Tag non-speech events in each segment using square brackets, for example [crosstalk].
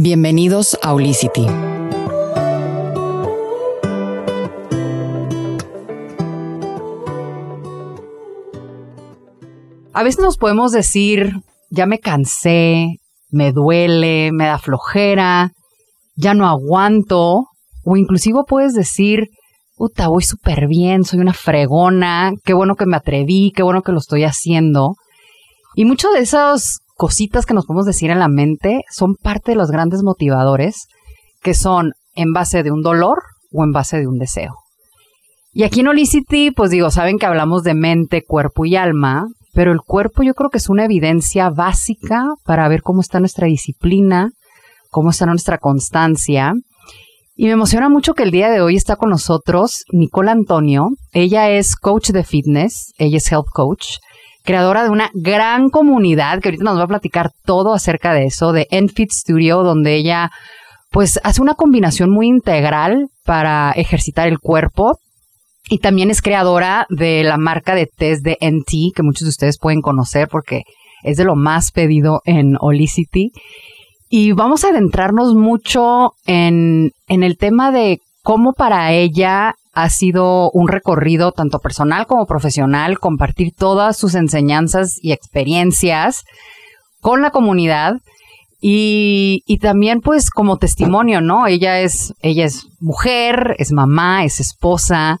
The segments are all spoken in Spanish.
Bienvenidos a Olicity. A veces nos podemos decir, ya me cansé, me duele, me da flojera, ya no aguanto, o inclusive puedes decir, puta, voy súper bien, soy una fregona, qué bueno que me atreví, qué bueno que lo estoy haciendo. Y muchas de esas cositas que nos podemos decir en la mente son parte de los grandes motivadores que son en base de un dolor o en base de un deseo. Y aquí en Olicity, pues digo, saben que hablamos de mente, cuerpo y alma, pero el cuerpo yo creo que es una evidencia básica para ver cómo está nuestra disciplina, cómo está nuestra constancia. Y me emociona mucho que el día de hoy está con nosotros Nicole Antonio. Ella es coach de fitness, ella es health coach, creadora de una gran comunidad que ahorita nos va a platicar todo acerca de eso, de Enfit Studio, donde ella pues hace una combinación muy integral para ejercitar el cuerpo. Y también es creadora de la marca de test de NT, que muchos de ustedes pueden conocer porque es de lo más pedido en Olicity. Y vamos a adentrarnos mucho en, en el tema de cómo para ella ha sido un recorrido tanto personal como profesional, compartir todas sus enseñanzas y experiencias con la comunidad y, y, también pues como testimonio, ¿no? Ella es, ella es mujer, es mamá, es esposa,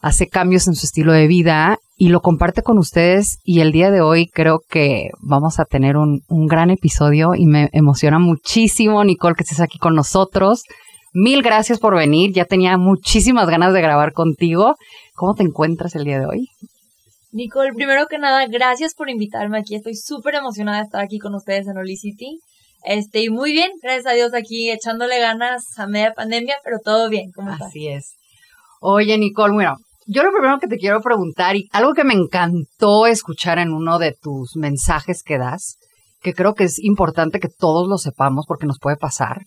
hace cambios en su estilo de vida y lo comparte con ustedes y el día de hoy creo que vamos a tener un, un gran episodio y me emociona muchísimo, Nicole, que estés aquí con nosotros. Mil gracias por venir. Ya tenía muchísimas ganas de grabar contigo. ¿Cómo te encuentras el día de hoy? Nicole, primero que nada, gracias por invitarme aquí. Estoy súper emocionada de estar aquí con ustedes en Olicity. Este, y muy bien, gracias a Dios aquí echándole ganas a media pandemia, pero todo bien. Así es. Oye, Nicole, bueno, yo lo primero que te quiero preguntar, y algo que me encantó escuchar en uno de tus mensajes que das, que creo que es importante que todos lo sepamos porque nos puede pasar,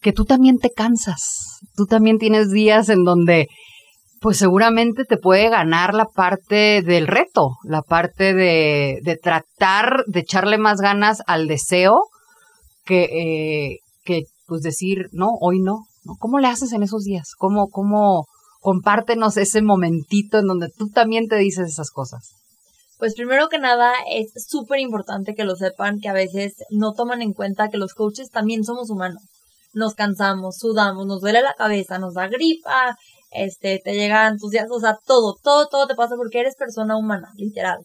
que tú también te cansas, tú también tienes días en donde pues seguramente te puede ganar la parte del reto, la parte de, de tratar de echarle más ganas al deseo que, eh, que pues decir, no, hoy no, no. ¿Cómo le haces en esos días? ¿Cómo, cómo compártenos ese momentito en donde tú también te dices esas cosas? Pues primero que nada es súper importante que lo sepan que a veces no toman en cuenta que los coaches también somos humanos nos cansamos, sudamos, nos duele la cabeza, nos da gripa, este, te llegan tus días, o sea, todo, todo, todo te pasa porque eres persona humana, literal.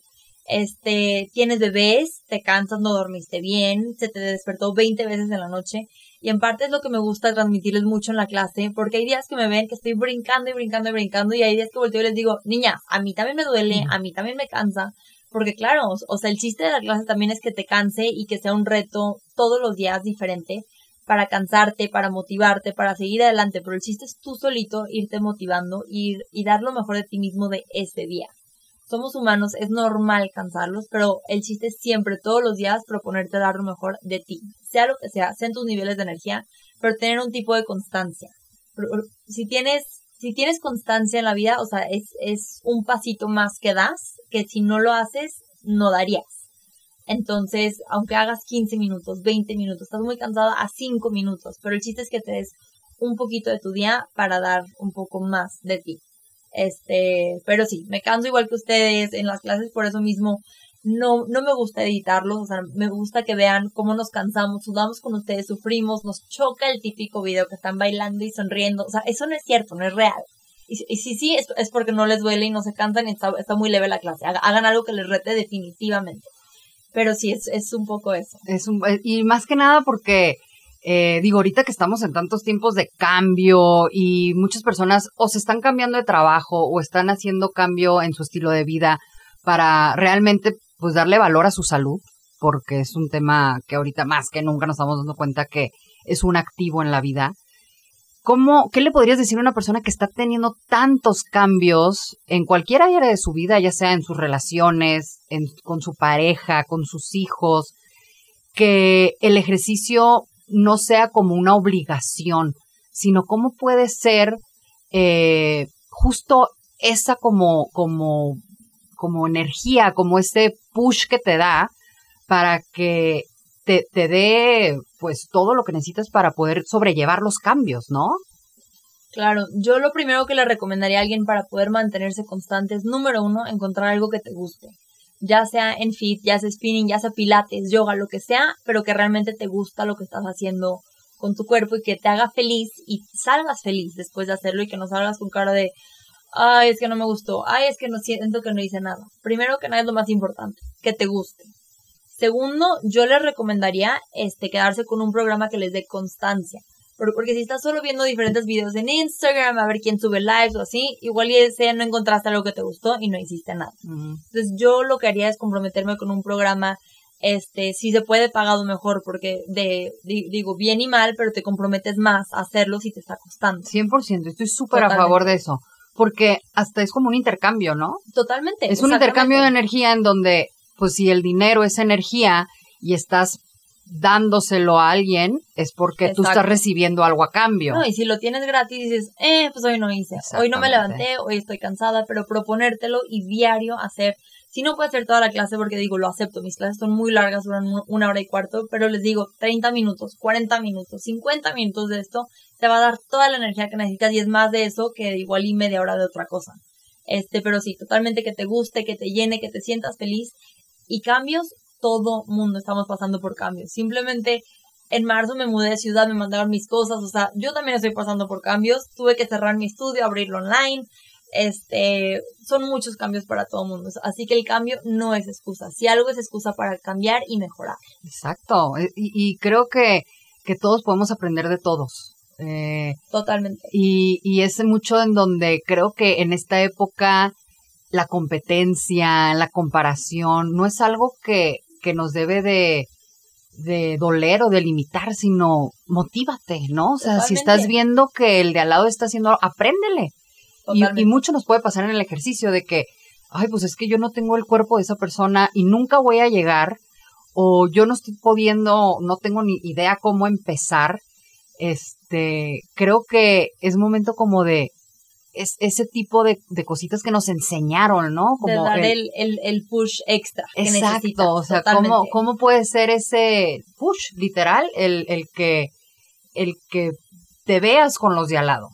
Este, tienes bebés, te cansas, no dormiste bien, se te despertó 20 veces en la noche. Y en parte es lo que me gusta transmitirles mucho en la clase, porque hay días que me ven que estoy brincando y brincando y brincando, y hay días que volteo y les digo, niña, a mí también me duele, a mí también me cansa, porque claro, o sea, el chiste de la clase también es que te canse y que sea un reto todos los días diferente, para cansarte, para motivarte, para seguir adelante, pero el chiste es tú solito irte motivando ir, y dar lo mejor de ti mismo de este día. Somos humanos, es normal cansarlos, pero el chiste es siempre, todos los días, proponerte dar lo mejor de ti, sea lo que sea, sean tus niveles de energía, pero tener un tipo de constancia. Si tienes, si tienes constancia en la vida, o sea, es, es un pasito más que das, que si no lo haces, no darías. Entonces, aunque hagas 15 minutos, 20 minutos, estás muy cansada a 5 minutos, pero el chiste es que te des un poquito de tu día para dar un poco más de ti. Este, pero sí, me canso igual que ustedes en las clases, por eso mismo no, no me gusta editarlos, o sea, me gusta que vean cómo nos cansamos, sudamos con ustedes, sufrimos, nos choca el típico video que están bailando y sonriendo, o sea, eso no es cierto, no es real. Y, sí, sí, es, es, porque no les duele y no se cansan y está, está muy leve la clase. Hagan algo que les rete definitivamente. Pero sí, es, es un poco eso. Es un, eh, y más que nada porque, eh, digo, ahorita que estamos en tantos tiempos de cambio y muchas personas o se están cambiando de trabajo o están haciendo cambio en su estilo de vida para realmente pues darle valor a su salud, porque es un tema que ahorita más que nunca nos estamos dando cuenta que es un activo en la vida. ¿Cómo, ¿Qué le podrías decir a una persona que está teniendo tantos cambios en cualquier área de su vida, ya sea en sus relaciones, con su pareja, con sus hijos, que el ejercicio no sea como una obligación, sino cómo puede ser eh, justo esa como, como, como energía, como ese push que te da para que te, te dé pues todo lo que necesitas para poder sobrellevar los cambios, ¿no? Claro, yo lo primero que le recomendaría a alguien para poder mantenerse constante es, número uno, encontrar algo que te guste. Ya sea en fit, ya sea spinning, ya sea pilates, yoga, lo que sea, pero que realmente te gusta lo que estás haciendo con tu cuerpo y que te haga feliz y salgas feliz después de hacerlo y que no salgas con cara de, ay, es que no me gustó, ay, es que no siento que no hice nada. Primero que nada es lo más importante, que te guste. Segundo, yo les recomendaría este, quedarse con un programa que les dé constancia. Porque si estás solo viendo diferentes videos en Instagram, a ver quién sube lives o así, igual y sea no encontraste algo que te gustó y no hiciste nada. Entonces yo lo que haría es comprometerme con un programa, este, si se puede pagado mejor, porque de, digo, bien y mal, pero te comprometes más a hacerlo si te está costando. 100%, estoy súper a favor de eso. Porque hasta es como un intercambio, ¿no? Totalmente. Es un intercambio de energía en donde, pues si el dinero es energía y estás dándoselo a alguien es porque tú estás recibiendo algo a cambio. No, y si lo tienes gratis dices, eh, pues hoy no hice, hoy no me levanté, hoy estoy cansada, pero proponértelo y diario hacer, si no puede hacer toda la clase porque digo, lo acepto, mis clases son muy largas, duran una hora y cuarto, pero les digo, 30 minutos, 40 minutos, 50 minutos de esto, te va a dar toda la energía que necesitas y es más de eso que igual y media hora de otra cosa. Este, pero sí, totalmente que te guste, que te llene, que te sientas feliz y cambios todo mundo estamos pasando por cambios. Simplemente en marzo me mudé de ciudad, me mandaron mis cosas, o sea, yo también estoy pasando por cambios. Tuve que cerrar mi estudio, abrirlo online. Este, son muchos cambios para todo el mundo. Así que el cambio no es excusa. Si algo es excusa para cambiar y mejorar. Exacto. E, y, creo que, que, todos podemos aprender de todos. Eh, Totalmente. Y, y es mucho en donde creo que en esta época la competencia, la comparación, no es algo que, que nos debe de, de doler o de limitar, sino motívate, ¿no? O sea, si estás viendo que el de al lado está haciendo, apréndele. Y, y, mucho nos puede pasar en el ejercicio de que, ay, pues es que yo no tengo el cuerpo de esa persona y nunca voy a llegar, o yo no estoy pudiendo, no tengo ni idea cómo empezar. Este, creo que es momento como de, es ese tipo de, cositas que nos enseñaron, ¿no? Como dar el, el, push extra. exacto, o sea, ¿cómo, ¿cómo, puede ser ese push, literal, el, el, que, el que te veas con los de al lado?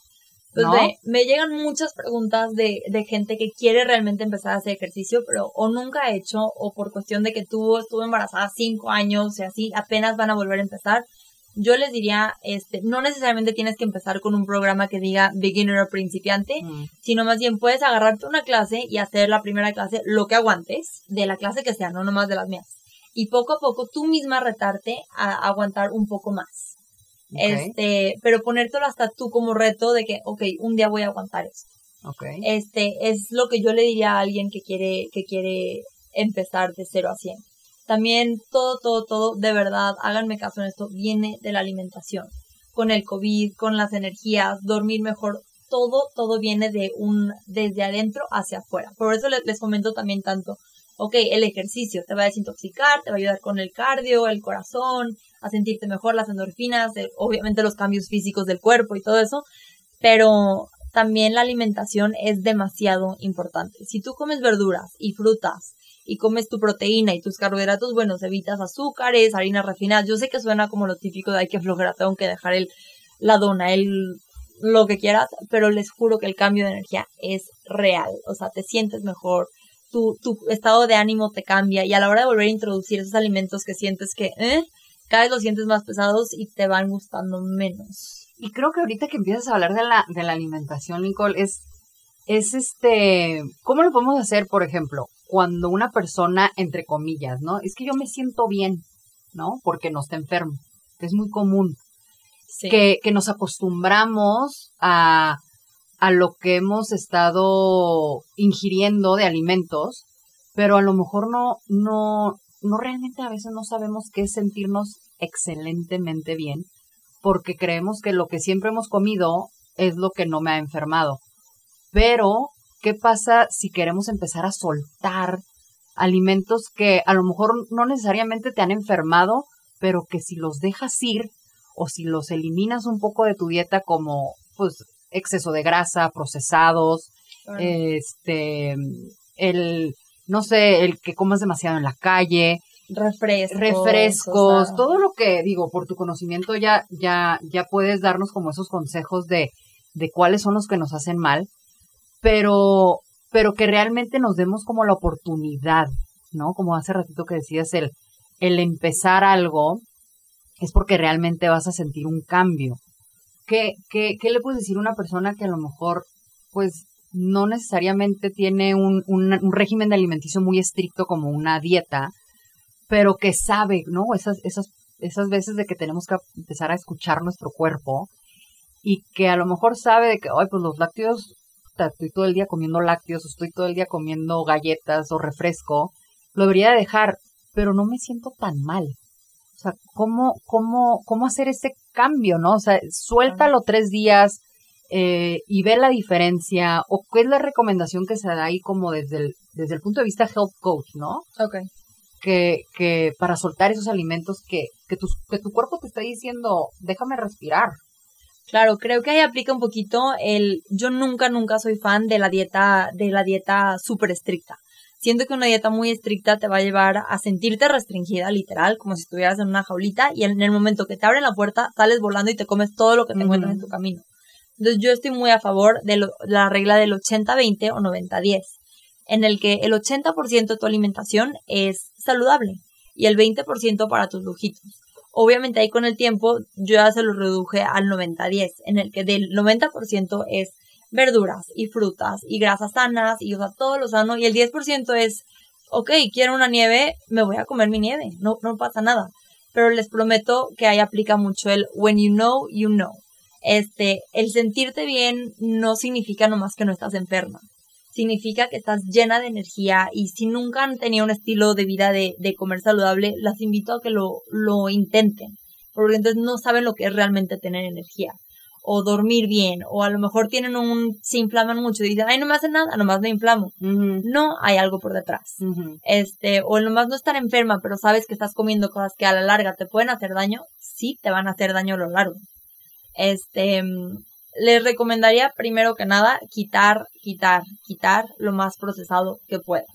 Pues me llegan muchas preguntas de, de gente que quiere realmente empezar a hacer ejercicio, pero o nunca ha hecho, o por cuestión de que tuvo, estuvo embarazada cinco años, y así, apenas van a volver a empezar yo les diría, este, no necesariamente tienes que empezar con un programa que diga beginner o principiante, mm. sino más bien puedes agarrarte una clase y hacer la primera clase lo que aguantes, de la clase que sea, no nomás de las mías. Y poco a poco tú misma retarte a aguantar un poco más. Este, pero ponértelo hasta tú como reto de que, ok, un día voy a aguantar esto. Okay. Este, es lo que yo le diría a alguien que quiere, que quiere empezar de 0 a 100. También todo, todo, todo, de verdad, háganme caso en esto, viene de la alimentación. Con el COVID, con las energías, dormir mejor, todo, todo viene de un, desde adentro hacia afuera. Por eso les, comento también tanto, ok, el ejercicio te va a desintoxicar, te va a ayudar con el cardio, el corazón, a sentirte mejor, las endorfinas, obviamente los cambios físicos del cuerpo y todo eso, pero también la alimentación es demasiado importante. Si tú comes verduras y frutas y comes tu proteína y tus carbohidratos, bueno, evitas azúcares, harinas refinadas. Yo sé que suena como lo típico de hay que flojera, tengo que dejar el, la dona, el, lo que quieras, pero les juro que el cambio de energía es real. O sea, te sientes mejor, tu, tu estado de ánimo te cambia y a la hora de volver a introducir esos alimentos que sientes que, eh, cada vez los sientes más pesados y te van gustando menos. Y creo que ahorita que empiezas a hablar de la, de la alimentación, Nicole, es, es este, ¿cómo lo podemos hacer, por ejemplo? Cuando una persona, entre comillas, ¿no? Es que yo me siento bien, ¿no? Porque no está enfermo. Es muy común. Que, que nos acostumbramos a, a lo que hemos estado ingiriendo de alimentos, pero a lo mejor no, no, no realmente a veces no sabemos qué es sentirnos excelentemente bien, porque creemos que lo que siempre hemos comido es lo que no me ha enfermado. Pero ¿Qué pasa si queremos empezar a soltar alimentos que a lo mejor no necesariamente te han enfermado, pero que si los dejas ir o si los eliminas un poco de tu dieta como pues exceso de grasa, procesados, este el no sé, el que comas demasiado en la calle, refrescos, refrescos, todo lo que digo, por tu conocimiento ya, ya, ya puedes darnos como esos consejos de, de cuáles son los que nos hacen mal, pero, pero que realmente nos demos como la oportunidad, ¿no? Como hace ratito que decías, el, el empezar algo es porque realmente vas a sentir un cambio. ¿Qué, qué, qué le puedes decir a una persona que a lo mejor, pues, no necesariamente tiene un, un, régimen de alimenticio muy estricto como una dieta, pero que sabe, ¿no? Esas, esas, esas veces de que tenemos que empezar a escuchar nuestro cuerpo y que a lo mejor sabe de que, ay, pues los lácteos, estoy todo el día comiendo lácteos, o estoy todo el día comiendo galletas o refresco, lo debería dejar, pero no me siento tan mal. O sea, ¿cómo, cómo, cómo hacer ese cambio, no? O sea, suéltalo tres días eh, y ve la diferencia, o qué es la recomendación que se da ahí como desde el, desde el punto de vista health coach, ¿no? Ok. Que, que para soltar esos alimentos que, que, tu, que tu cuerpo te está diciendo, déjame respirar. Claro, creo que ahí aplica un poquito el, yo nunca, nunca soy fan de la dieta, de la dieta súper estricta. Siento que una dieta muy estricta te va a llevar a sentirte restringida, literal, como si estuvieras en una jaulita y en el momento que te abren la puerta sales volando y te comes todo lo que te encuentras en tu camino. Entonces yo estoy muy a favor de, la regla del 80-20 o 90-10, en el que el 80% de tu alimentación es saludable y el 20% para tus lujitos. Obviamente ahí con el tiempo yo ya se lo reduje al 90-10, en el que del 90% es verduras y frutas y grasas sanas y o sea, todo lo sano y el 10% es, ok, quiero una nieve, me voy a comer mi nieve, no, no pasa nada. Pero les prometo que ahí aplica mucho el when you know, you know. Este, el sentirte bien no significa nomás que no estás enferma. Significa que estás llena de energía y si nunca han tenido un estilo de vida de, de comer saludable, las invito a que lo, lo intenten. Porque entonces no saben lo que es realmente tener energía o dormir bien, o a lo mejor tienen un, se inflaman mucho y dicen, ay, no me hace nada, nomás me inflamo. No, hay algo por detrás. Este, o nomás no estar enferma, pero sabes que estás comiendo cosas que a la larga te pueden hacer daño, sí te van a hacer daño a lo largo. Este, les recomendaría primero que nada quitar, quitar, quitar lo más procesado que puedan.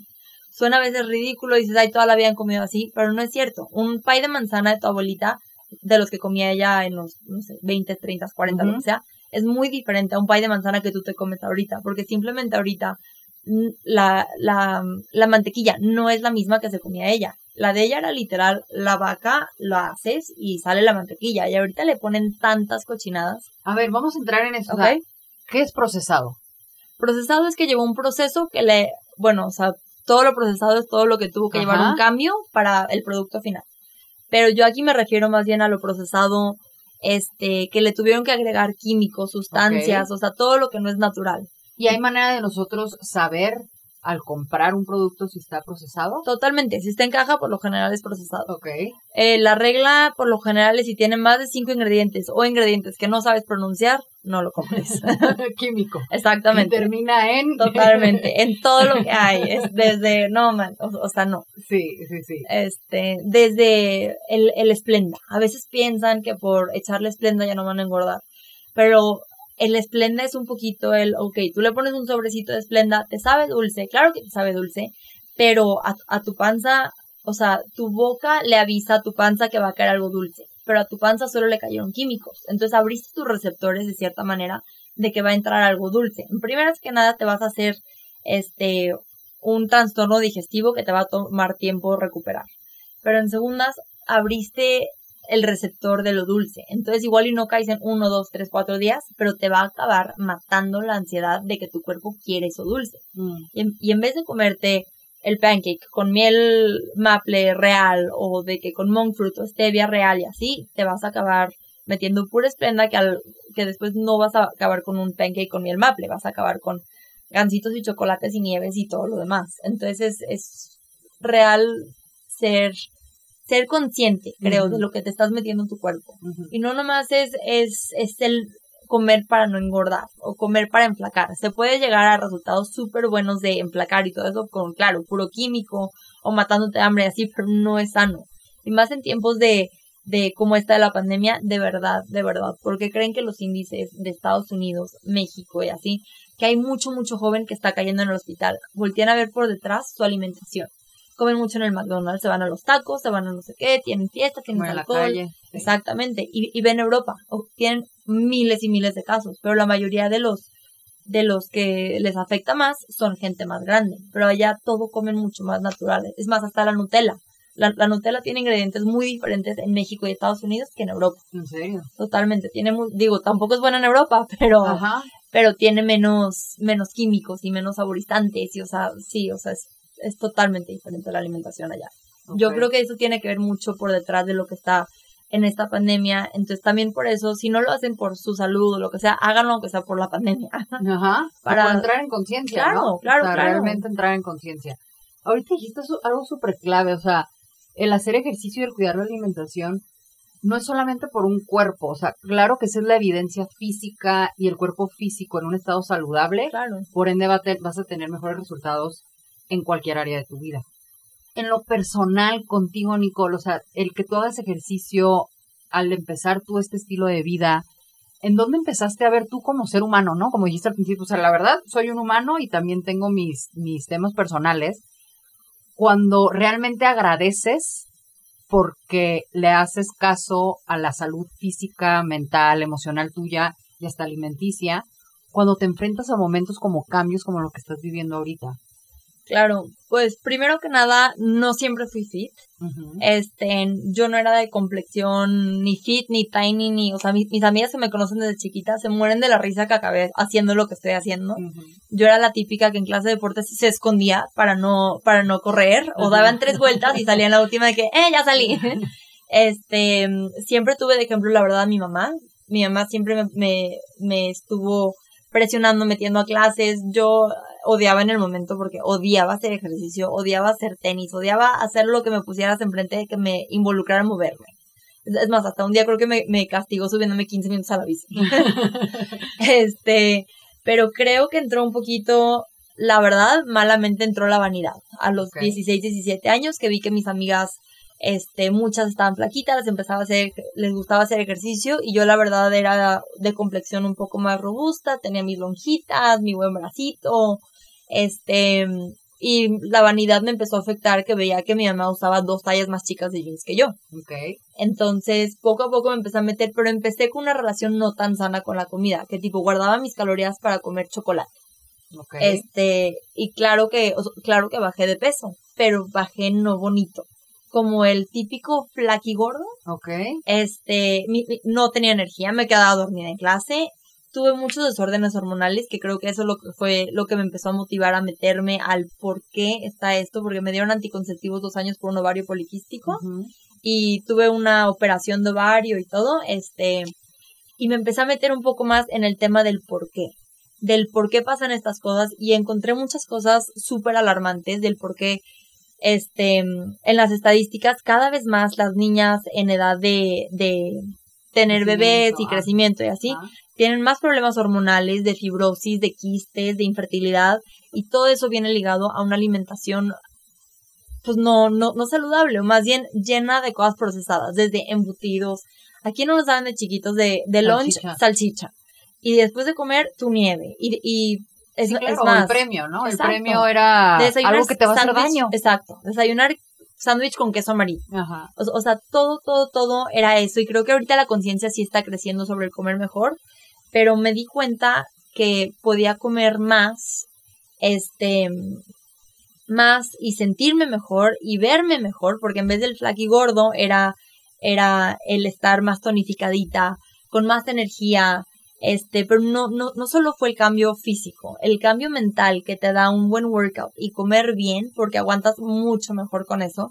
Suena a veces ridículo, y dices, ay, toda la vida han comido así, pero no es cierto. Un pay de manzana de tu abuelita de los que comía ella en los, no sé, 20, 30, 40, lo que sea, es muy diferente a un pay de manzana que tú te comes ahorita, porque simplemente ahorita mm, la, la, la mantequilla no es la misma que se comía ella. La de ella era literal, la vaca la haces y sale la mantequilla, y ahorita le ponen tantas cochinadas. A ver, vamos a entrar en eso. ¿Qué es procesado? Procesado es que llevó un proceso que le, bueno, o sea, todo lo procesado es todo lo que tuvo que llevar un cambio para el producto final. Pero yo aquí me refiero más bien a lo procesado, este, que le tuvieron que agregar químicos, sustancias, o sea, todo lo que no es natural. ¿Y hay manera de nosotros saber al comprar un producto si está procesado? Totalmente, si está en caja por lo general es procesado. Ok. Eh, la regla por lo general es si tiene más de cinco ingredientes o ingredientes que no sabes pronunciar, no lo compres. [laughs] Químico. Exactamente. termina en... [laughs] Totalmente, en todo lo que hay, es desde, no man, o, sea, no. Sí, sí, sí. Este, desde el, el esplenda. A veces piensan que por echarle esplenda ya no van a engordar, pero el esplenda es un poquito el, ok, tú le pones un sobrecito de esplenda, te sabe dulce, claro que te sabe dulce, pero a, tu panza, o sea, tu boca le avisa a tu panza que va a caer algo dulce, pero a tu panza solo le cayeron químicos. Entonces abriste tus receptores de cierta manera de que va a entrar algo dulce. En primeras que nada te vas a hacer este un trastorno digestivo que te va a tomar tiempo recuperar. Pero en segundas, abriste el receptor de lo dulce. Entonces igual y no caes en uno, dos, tres, cuatro días, pero te va a acabar matando la ansiedad de que tu cuerpo quiere eso dulce. Mm. Y, en, vez de comerte el pancake con miel maple real o de que con monk fruit o stevia real y así, te vas a acabar metiendo pura esplenda que, al, que después no vas a acabar con un pancake con miel maple, vas a acabar con gancitos y chocolates y nieves y todo lo demás. Entonces es real ser ser consciente, creo, de lo que te estás metiendo en tu cuerpo. Y no nomás es, es, es el comer para no engordar o comer para enflacar. Se puede llegar a resultados súper buenos de enflacar y todo eso con, claro, puro químico o matándote de hambre así, pero no es sano. Y más en tiempos de, de cómo está la pandemia, de verdad, de verdad, porque creen que los índices de Estados Unidos, México y así, que hay mucho, mucho joven que está cayendo en el hospital. Voltean a ver por detrás su alimentación comen mucho en el McDonald's, se van a los tacos, se van a no sé qué, tienen fiesta, tienen alcohol. Exactamente. Y, y ven Europa, tienen miles y miles de casos, pero la mayoría de los de los que les afecta más son gente más grande, pero allá todo comen mucho más natural. Es más, hasta la Nutella. La, Nutella tiene ingredientes muy diferentes en México y Estados Unidos que en Europa. ¿En serio? Totalmente. Tiene, digo, tampoco es buena en Europa, [laughs] pero, pero tiene menos, menos químicos y menos saborizantes. Y, o sea, sí, o sea, es, es totalmente diferente la alimentación allá. Yo creo que eso tiene que ver mucho por detrás de lo que está en esta pandemia. Entonces también por eso, si no lo hacen por su salud o lo que sea, háganlo aunque sea por la pandemia. Ajá. [laughs] Para entrar en conciencia. Claro, ¿no? claro, claro. Realmente entrar en conciencia. Ahorita dijiste algo súper clave, o sea, el hacer ejercicio y el cuidar la alimentación no es solamente por un cuerpo, o sea, claro que esa es la evidencia física y el cuerpo físico en un estado saludable, claro. por ende vas a tener mejores resultados en cualquier área de tu vida en lo personal contigo, Nicole? O sea, el que tú hagas ejercicio al empezar tú este estilo de vida, ¿en dónde empezaste a ver tú como ser humano, no? Como dijiste al principio, o sea, la verdad, soy un humano y también tengo mis, mis temas personales. Cuando realmente agradeces porque le haces caso a la salud física, mental, emocional tuya y hasta alimenticia, cuando te enfrentas a momentos como cambios como lo que estás viviendo ahorita. Claro, pues primero que nada, no siempre fui fit. Este, yo no era de complexión ni fit, ni tiny, ni, o sea, mis, amigas que me conocen desde chiquita se mueren de la risa que acabé haciendo lo que estoy haciendo. Yo era la típica que en clase de deportes se escondía para no, para no correr, o daban tres vueltas y salía en la última de que, eh, ya salí. [laughs] este, siempre tuve de ejemplo, la verdad, a mi mamá. Mi mamá siempre me, me, me estuvo presionando, metiendo a clases. Yo odiaba en el momento porque odiaba hacer ejercicio, odiaba hacer tenis, odiaba hacer lo que me pusieras enfrente de que me involucrara en moverme. Es más, hasta un día creo que me, me castigó subiéndome 15 minutos a la bici. este, pero creo que entró un poquito, la verdad, malamente entró la vanidad. A los 16, 17 años que vi que mis amigas este, muchas estaban flaquitas, les empezaba a hacer, les gustaba hacer ejercicio y yo la verdad era de complexión un poco más robusta, tenía mis lonjitas, mi buen bracito, este, y la vanidad me empezó a afectar que veía que mi mamá usaba dos tallas más chicas de jeans que yo. Okay. Entonces, poco a poco me empecé a meter, pero empecé con una relación no tan sana con la comida, que tipo guardaba mis calorías para comer chocolate. Okay. Este, y claro que, claro que bajé de peso, pero bajé no bonito como el típico gordo. Ok. Este, no tenía energía, me quedaba dormida en clase. Tuve muchos desórdenes hormonales, que creo que eso lo que fue lo que me empezó a motivar a meterme al por qué está esto, porque me dieron anticonceptivos dos años por un ovario poliquístico. Y tuve una operación de ovario y todo, este, y me empecé a meter un poco más en el tema del por qué del por qué pasan estas cosas y encontré muchas cosas súper alarmantes del por qué este, en las estadísticas, cada vez más las niñas en edad de, de tener bebés y crecimiento y así, tienen más problemas hormonales, de fibrosis, de quistes, de infertilidad, y todo eso viene ligado a una alimentación pues no, no, no saludable, o más bien llena de cosas procesadas, desde embutidos. Aquí no nos daban de chiquitos de, de lunch salchicha. Y después de comer, tu nieve. Y, y es, más, el premio, ¿no? El premio era algo que te va a hacer daño. Exacto. Desayunar sándwich con queso amarillo. Ajá. O, sea, todo, todo, todo era eso. Y creo que ahorita la conciencia sí está creciendo sobre el comer mejor. Pero me di cuenta que podía comer más, este, más y sentirme mejor y verme mejor, porque en vez del y gordo era, era el estar más tonificadita, con más energía, este, pero no, no, no solo fue el cambio físico, el cambio mental que te da un buen workout y comer bien, porque aguantas mucho mejor con eso,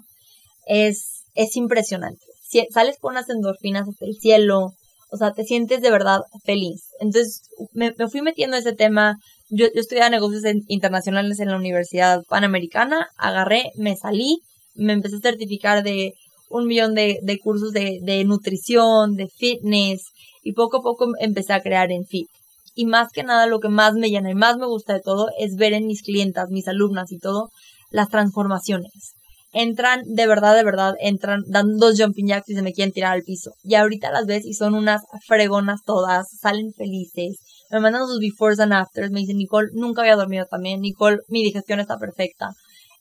es, es impresionante. Si, sales con unas endorfinas hasta el cielo, o sea, te sientes de verdad feliz. Entonces, me, fui metiendo en ese tema. Yo, yo negocios internacionales en la Universidad Panamericana, agarré, me salí, me empecé a certificar de un millón de, de cursos de, de nutrición, de fitness, y poco a poco empecé a crear en Fit. Y más que nada lo que más me llena y más me gusta de todo es ver en mis clientas, mis alumnas y todo, las transformaciones. Entran, de verdad, de verdad, entran, dan dos jumping jacks y se me quieren tirar al piso. Y ahorita las ves y son unas fregonas todas, salen felices, me mandan sus befores and afters, me dicen, Nicole, nunca había dormido también, Nicole, mi digestión está perfecta.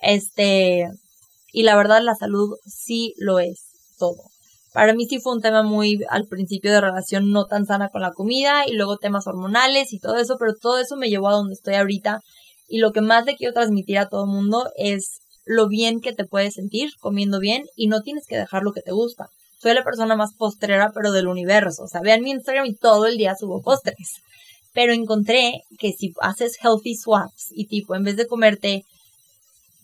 Este, Y la verdad, la salud sí lo es todo. Para mí sí fue un tema muy al principio de relación no tan sana con la comida y luego temas hormonales y todo eso, pero todo eso me llevó a donde estoy ahorita. Y lo que más le quiero transmitir a todo el mundo es lo bien que te puedes sentir comiendo bien y no tienes que dejar lo que te gusta. Soy la persona más postrera, pero del universo. O sea, vean mi Instagram y todo el día subo postres. Pero encontré que si haces healthy swaps y tipo, en vez de comerte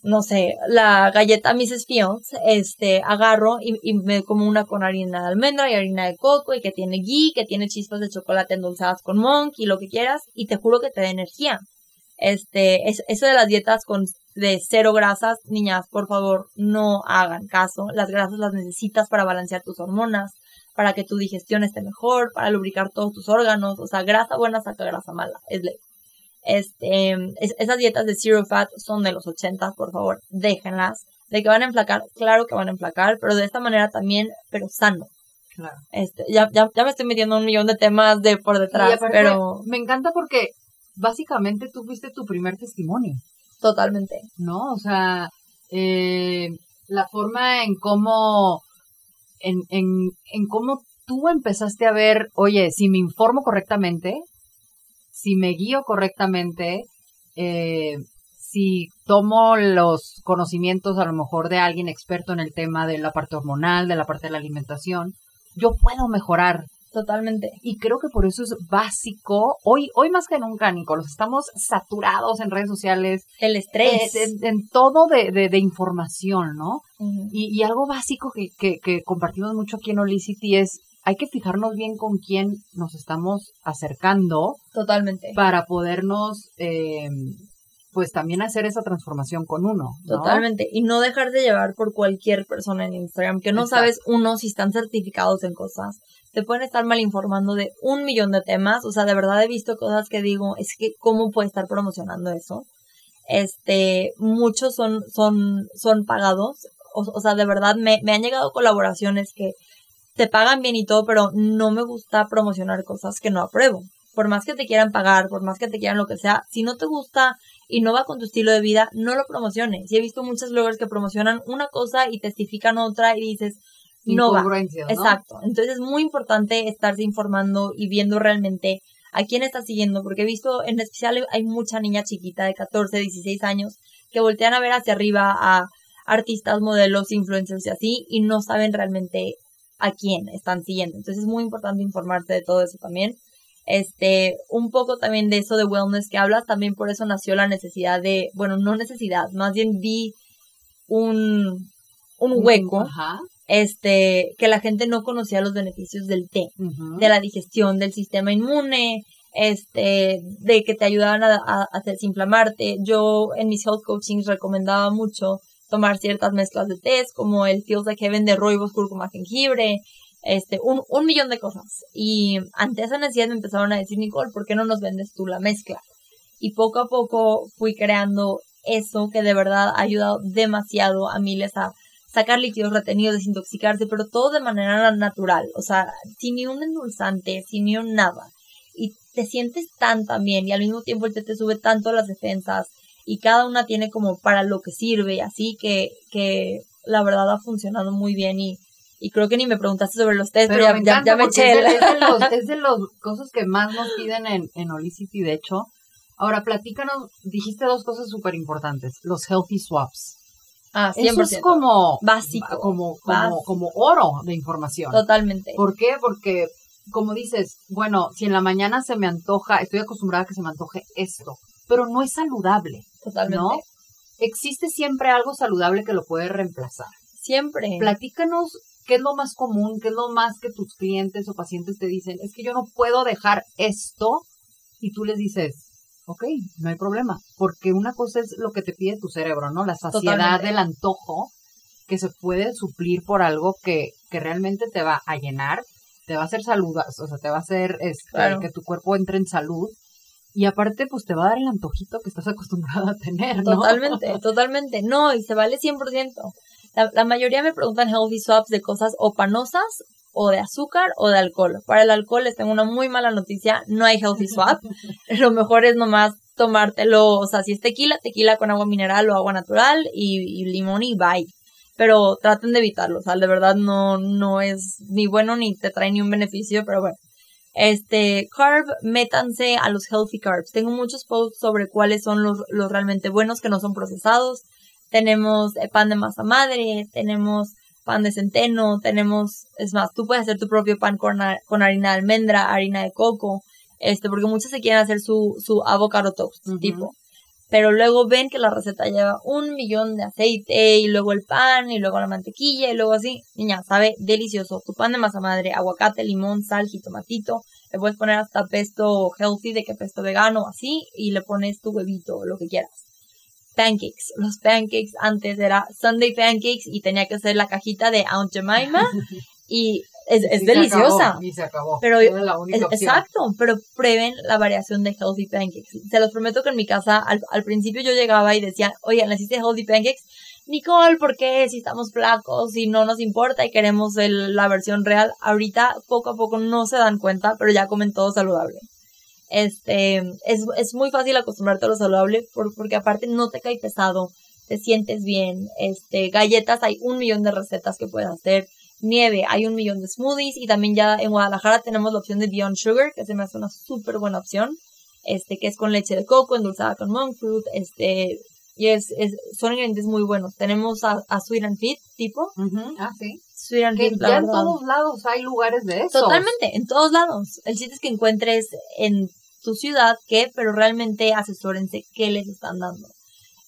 no sé, la galleta Mrs. Fields, este, agarro y, me como una con harina de almendra y harina de coco y que tiene ghee, que tiene chispas de chocolate endulzadas con monk y lo que quieras y te juro que te da energía. Este, es, eso de las dietas con de cero grasas, niñas, por favor, no hagan caso. Las grasas las necesitas para balancear tus hormonas, para que tu digestión esté mejor, para lubricar todos tus órganos. O sea, grasa buena saca grasa mala, es ley. Este, esas dietas de zero fat son de los 80, por favor, déjenlas. De que van a enflacar, claro que van a enflacar, pero de esta manera también, pero sano. Claro. Este, ya, ya, ya me estoy metiendo un millón de temas de por detrás, pero... Me encanta porque básicamente tú fuiste tu primer testimonio. Totalmente. ¿No? O sea, eh, la forma en cómo, en, en, en cómo tú empezaste a ver, oye, si me informo correctamente, si me guío correctamente, eh, si tomo los conocimientos a lo mejor de alguien experto en el tema de la parte hormonal, de la parte de la alimentación, yo puedo mejorar. Totalmente. Y creo que por eso es básico, hoy, hoy más que nunca, Nicolás, estamos saturados en redes sociales. El estrés. En, todo de, de, información, ¿no? y, y, algo básico que, que, que compartimos mucho aquí en Olicity es hay que fijarnos bien con quién nos estamos acercando. Totalmente. Para podernos, eh, pues también hacer esa transformación con uno. Totalmente. Y no dejar de llevar por cualquier persona en Instagram, que no sabes uno si están certificados en cosas. Te pueden estar mal informando de un millón de temas. O sea, de verdad he visto cosas que digo, es que, ¿cómo puede estar promocionando eso? Este, muchos son, son, son pagados. O, sea, de verdad me, me han llegado colaboraciones que te pagan bien y todo, pero no me gusta promocionar cosas que no apruebo. Por más que te quieran pagar, por más que te quieran lo que sea, si no te gusta y no va con tu estilo de vida, no lo promociones. Y he visto muchos bloggers que promocionan una cosa y testifican otra y dices, no va. Exacto. Entonces es muy importante estarse informando y viendo realmente a quién estás siguiendo, porque he visto, en especial hay mucha niña chiquita de 14, 16 años que voltean a ver hacia arriba a artistas, modelos, influencers y así, y no saben realmente a quién están siguiendo. Entonces es muy importante informarte de todo eso también. Este, un poco también de eso de wellness que hablas, también por eso nació la necesidad de, bueno, no necesidad, más bien vi un, un hueco, este, que la gente no conocía los beneficios del té, de la digestión, del sistema inmune, este, de que te ayudaban a, a, a desinflamarte. Yo en mis health coachings recomendaba mucho tomar ciertas mezclas de té, como el Feels Like Heaven de roibos, cúrcuma, jengibre, este, un, un millón de cosas. Y ante esa necesidad me empezaron a decir, Nicole, ¿por qué no nos vendes tú la mezcla? Y poco a poco fui creando eso que de verdad ha ayudado demasiado a miles a sacar líquidos retenidos, desintoxicarse, pero todo de manera natural, o sea, sin ni un endulzante, sin ni un nada. Y te sientes tan también y al mismo tiempo el té te sube tanto las defensas, y cada una tiene como para lo que sirve, así que, que la verdad ha funcionado muy bien y, y creo que ni me preguntaste sobre los test, pero, ya, me eché. Es, de, los, es de las [laughs] cosas que más nos piden en, en Olicity, de hecho. Ahora, platícanos, dijiste dos cosas súper importantes, los healthy swaps. Ah, 100%. Eso es como básico, como, como, como oro de información. Totalmente. ¿Por qué? Porque, como dices, bueno, si en la mañana se me antoja, estoy acostumbrada a que se me antoje esto, pero no es saludable. Totalmente. ¿No? Existe siempre algo saludable que lo puede reemplazar. Siempre. Platícanos qué es lo más común, qué es lo más que tus clientes o pacientes te dicen, es que yo no puedo dejar esto y tú les dices, ok, no hay problema, porque una cosa es lo que te pide tu cerebro, ¿no? La saciedad del antojo que se puede suplir por algo que, que realmente te va a llenar, te va a hacer salud, o sea, te va a hacer este, que tu cuerpo entre en salud y aparte, pues te va a dar el antojito que estás acostumbrado a tener, ¿no? Totalmente, totalmente. No, y se vale 100%. La, la mayoría me preguntan healthy swaps de cosas o panosas o de azúcar o de alcohol. Para el alcohol les tengo una muy mala noticia, no hay healthy swap. [laughs] Lo mejor es nomás tomártelo, o sea, si es tequila, tequila con agua mineral o agua natural y, limón y bye. pero traten de evitarlo, o sea, de verdad no, no es ni bueno ni te trae ni un beneficio, pero bueno. Este, carb, métanse a los healthy carbs. Tengo muchos posts sobre cuáles son los, los realmente buenos que no son procesados. Tenemos eh, pan de masa madre, tenemos pan de centeno, tenemos, es más, tú puedes hacer tu propio pan con, con harina de almendra, harina de coco, este, porque muchos se quieren hacer su, su avocado toast, tipo pero luego ven que la receta lleva un millón de aceite y luego el pan y luego la mantequilla y luego así. Niña, sabe delicioso. Tu pan de masa madre, aguacate, limón, sal, jitomatito. Le puedes poner hasta pesto healthy, de que pesto vegano, así, y le pones tu huevito, lo que quieras. Pancakes. Los pancakes antes era Sunday pancakes y tenía que ser la cajita de Aunt Jemima. [laughs] y es, deliciosa. y se acabó. Pero, exacto, pero prueben la variación de healthy pancakes. Se los prometo que en mi casa, al, principio yo llegaba y decía, oye, ¿necesite healthy pancakes? Nicole, ¿por qué? Si estamos flacos y no nos importa y queremos la versión real. Ahorita, poco a poco, no se dan cuenta, pero ya comen todo saludable. Este, es, es muy fácil acostumbrarte a lo saludable porque aparte no te cae pesado, te sientes bien. Este, galletas, hay un millón de recetas que puedes hacer nieve, hay un millón de smoothies y también ya en Guadalajara tenemos la opción de Beyond Sugar, que se me hace una súper buena opción, este, que es con leche de coco, endulzada con monk fruit, este, y es, son ingredientes muy buenos. Tenemos a, Sweet and Fit, tipo. Ah, sí. Sweet and Fit, ya en todos lados hay lugares de eso. Totalmente, en todos lados. El sitio es que encuentres en tu ciudad qué, pero realmente asesórense qué les están dando.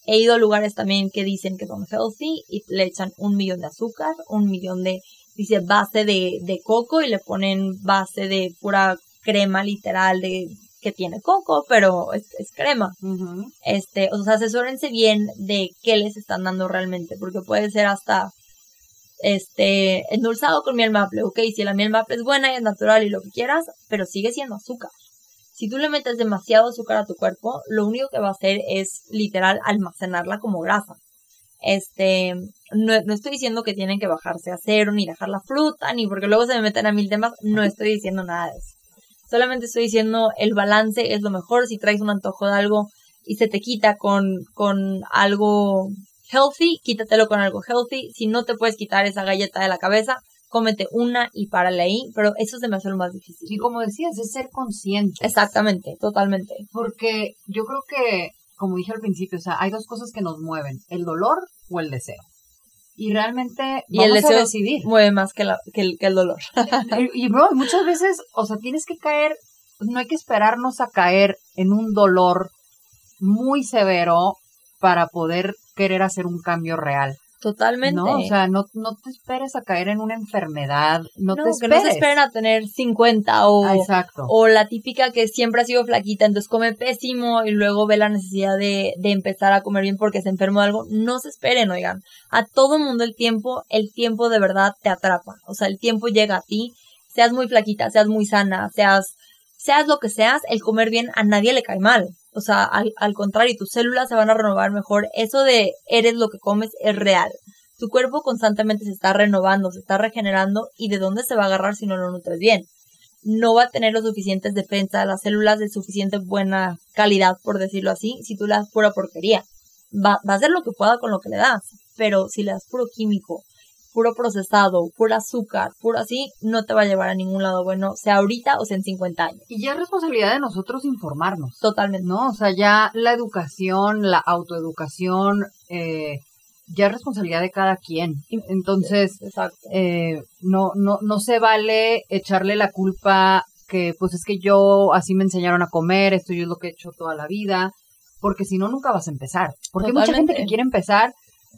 He ido a lugares también que dicen que son healthy y le echan un millón de azúcar, un millón de dice base de, de coco y le ponen base de pura crema literal de que tiene coco, pero es, crema. Este, o sea, asesórense bien de qué les están dando realmente, porque puede ser hasta este endulzado con miel maple, ok, si la miel maple es buena y es natural y lo que quieras, pero sigue siendo azúcar. Si tú le metes demasiado azúcar a tu cuerpo, lo único que va a hacer es literal almacenarla como grasa. Este, no, estoy diciendo que tienen que bajarse a cero, ni dejar la fruta, ni porque luego se me meten a mil temas, no estoy diciendo nada de eso. Solamente estoy diciendo el balance es lo mejor. Si traes un antojo de algo y se te quita con, con algo healthy, quítatelo con algo healthy. Si no te puedes quitar esa galleta de la cabeza, cómete una y párale ahí, pero eso se me hace lo más difícil. Y como decías, es ser consciente. Exactamente, totalmente. Porque yo creo que como dije al principio, o sea, hay dos cosas que nos mueven, el dolor o el deseo. Y realmente y el deseo decidir. mueve más que, el, que el dolor. [laughs] y, y, bro, muchas veces, o sea, tienes que caer, no hay que esperarnos a caer en un dolor muy severo para poder querer hacer un cambio real. Totalmente. No, o sea, no, no te esperes a caer en una enfermedad, no, te esperes. Que no se esperen a tener 50 o, ah, exacto. o la típica que siempre ha sido flaquita, entonces come pésimo y luego ve la necesidad de, de empezar a comer bien porque se enfermó de algo. No se esperen, oigan. A todo mundo el tiempo, el tiempo de verdad te atrapa. O sea, el tiempo llega a ti, seas muy flaquita, seas muy sana, seas, seas lo que seas, el comer bien a nadie le cae mal. O sea, al, contrario, tus células se van a renovar mejor. Eso de eres lo que comes es real. Tu cuerpo constantemente se está renovando, se está regenerando y de dónde se va a agarrar si no lo nutres bien. No va a tener los suficientes defensas, las células de suficiente buena calidad, por decirlo así, si tú le das pura porquería. Va, va a hacer lo que pueda con lo que le das, pero si le das puro químico, puro procesado, puro azúcar, puro así, no te va a llevar a ningún lado bueno, sea ahorita o sea en 50 años. Y ya es responsabilidad de nosotros informarnos. Totalmente. ¿No? O sea, ya la educación, la autoeducación, eh, ya es responsabilidad de cada quien. Entonces, eh, no, no, no se vale echarle la culpa que pues es que yo así me enseñaron a comer, esto yo es lo que he hecho toda la vida, porque si no nunca vas a empezar. Porque hay mucha gente que quiere empezar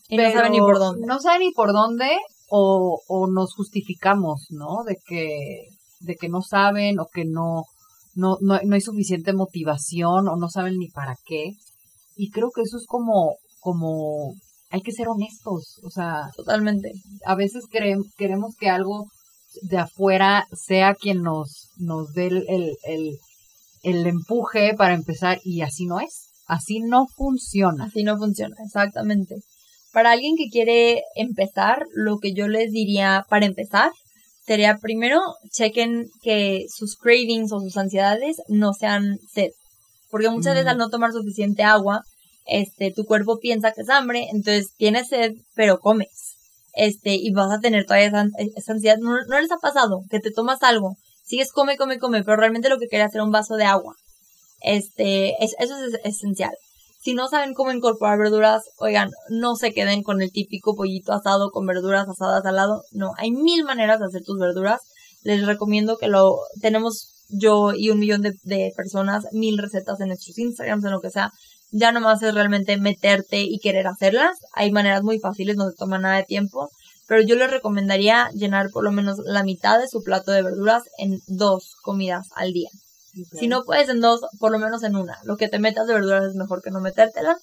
y no sabe ni por dónde. No sabe ni por dónde o, o nos justificamos, ¿no? De que, de que no saben o que no, no, no, no hay suficiente motivación o no saben ni para qué. Y creo que eso es como, como, hay que ser honestos, o sea. Totalmente. A veces queremos que algo de afuera sea quien nos, nos dé el, el, el, el empuje para empezar y así no es. Así no funciona. Así no funciona, exactamente. Para alguien que quiere empezar, lo que yo les diría para empezar sería primero chequen que sus cravings o sus ansiedades no sean sed. Porque muchas veces al no tomar suficiente agua, este, tu cuerpo piensa que es hambre, entonces tienes sed, pero comes. este, y vas a tener todavía esa, esa ansiedad. No, no les ha pasado que te tomas algo, sigues come, come, come, pero realmente lo que querías era un vaso de agua. Este, eso es esencial. Si no saben cómo incorporar verduras, oigan, no se queden con el típico pollito asado con verduras asadas al lado. No, hay mil maneras de hacer tus verduras. Les recomiendo que lo tenemos yo y un millón de, personas, mil recetas en nuestros Instagrams, en lo que sea. Ya nomás es realmente meterte y querer hacerlas. Hay maneras muy fáciles, no te toma nada de tiempo. Pero yo les recomendaría llenar por lo menos la mitad de su plato de verduras en dos comidas al día. Si no puedes en dos, por lo menos en una. Lo que te metas de verduras es mejor que no metértelas.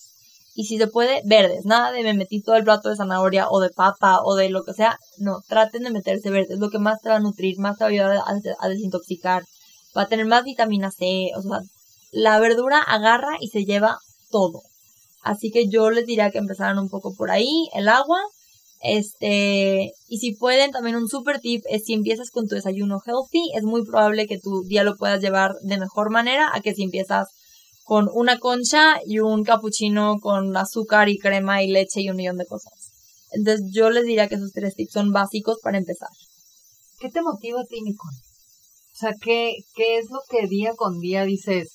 Y si se puede, verdes. Nada de me metí todo el plato de zanahoria o de papa o de lo que sea. No, traten de meterse verdes. Lo que más te va a nutrir, más te va a ayudar a, desintoxicar. Va a tener más vitamina C. O sea, la verdura agarra y se lleva todo. Así que yo les diría que empezaran un poco por ahí. El agua, este, y si pueden, también un super tip es si empiezas con tu desayuno healthy, es muy probable que tu día lo puedas llevar de mejor manera a que si empiezas con una concha y un cappuccino con azúcar y crema y leche y un millón de cosas. Entonces yo les diría que esos tres tips son básicos para empezar. ¿Qué te motiva a ti, Nicole? O sea, ¿qué, ¿qué es lo que día con día dices?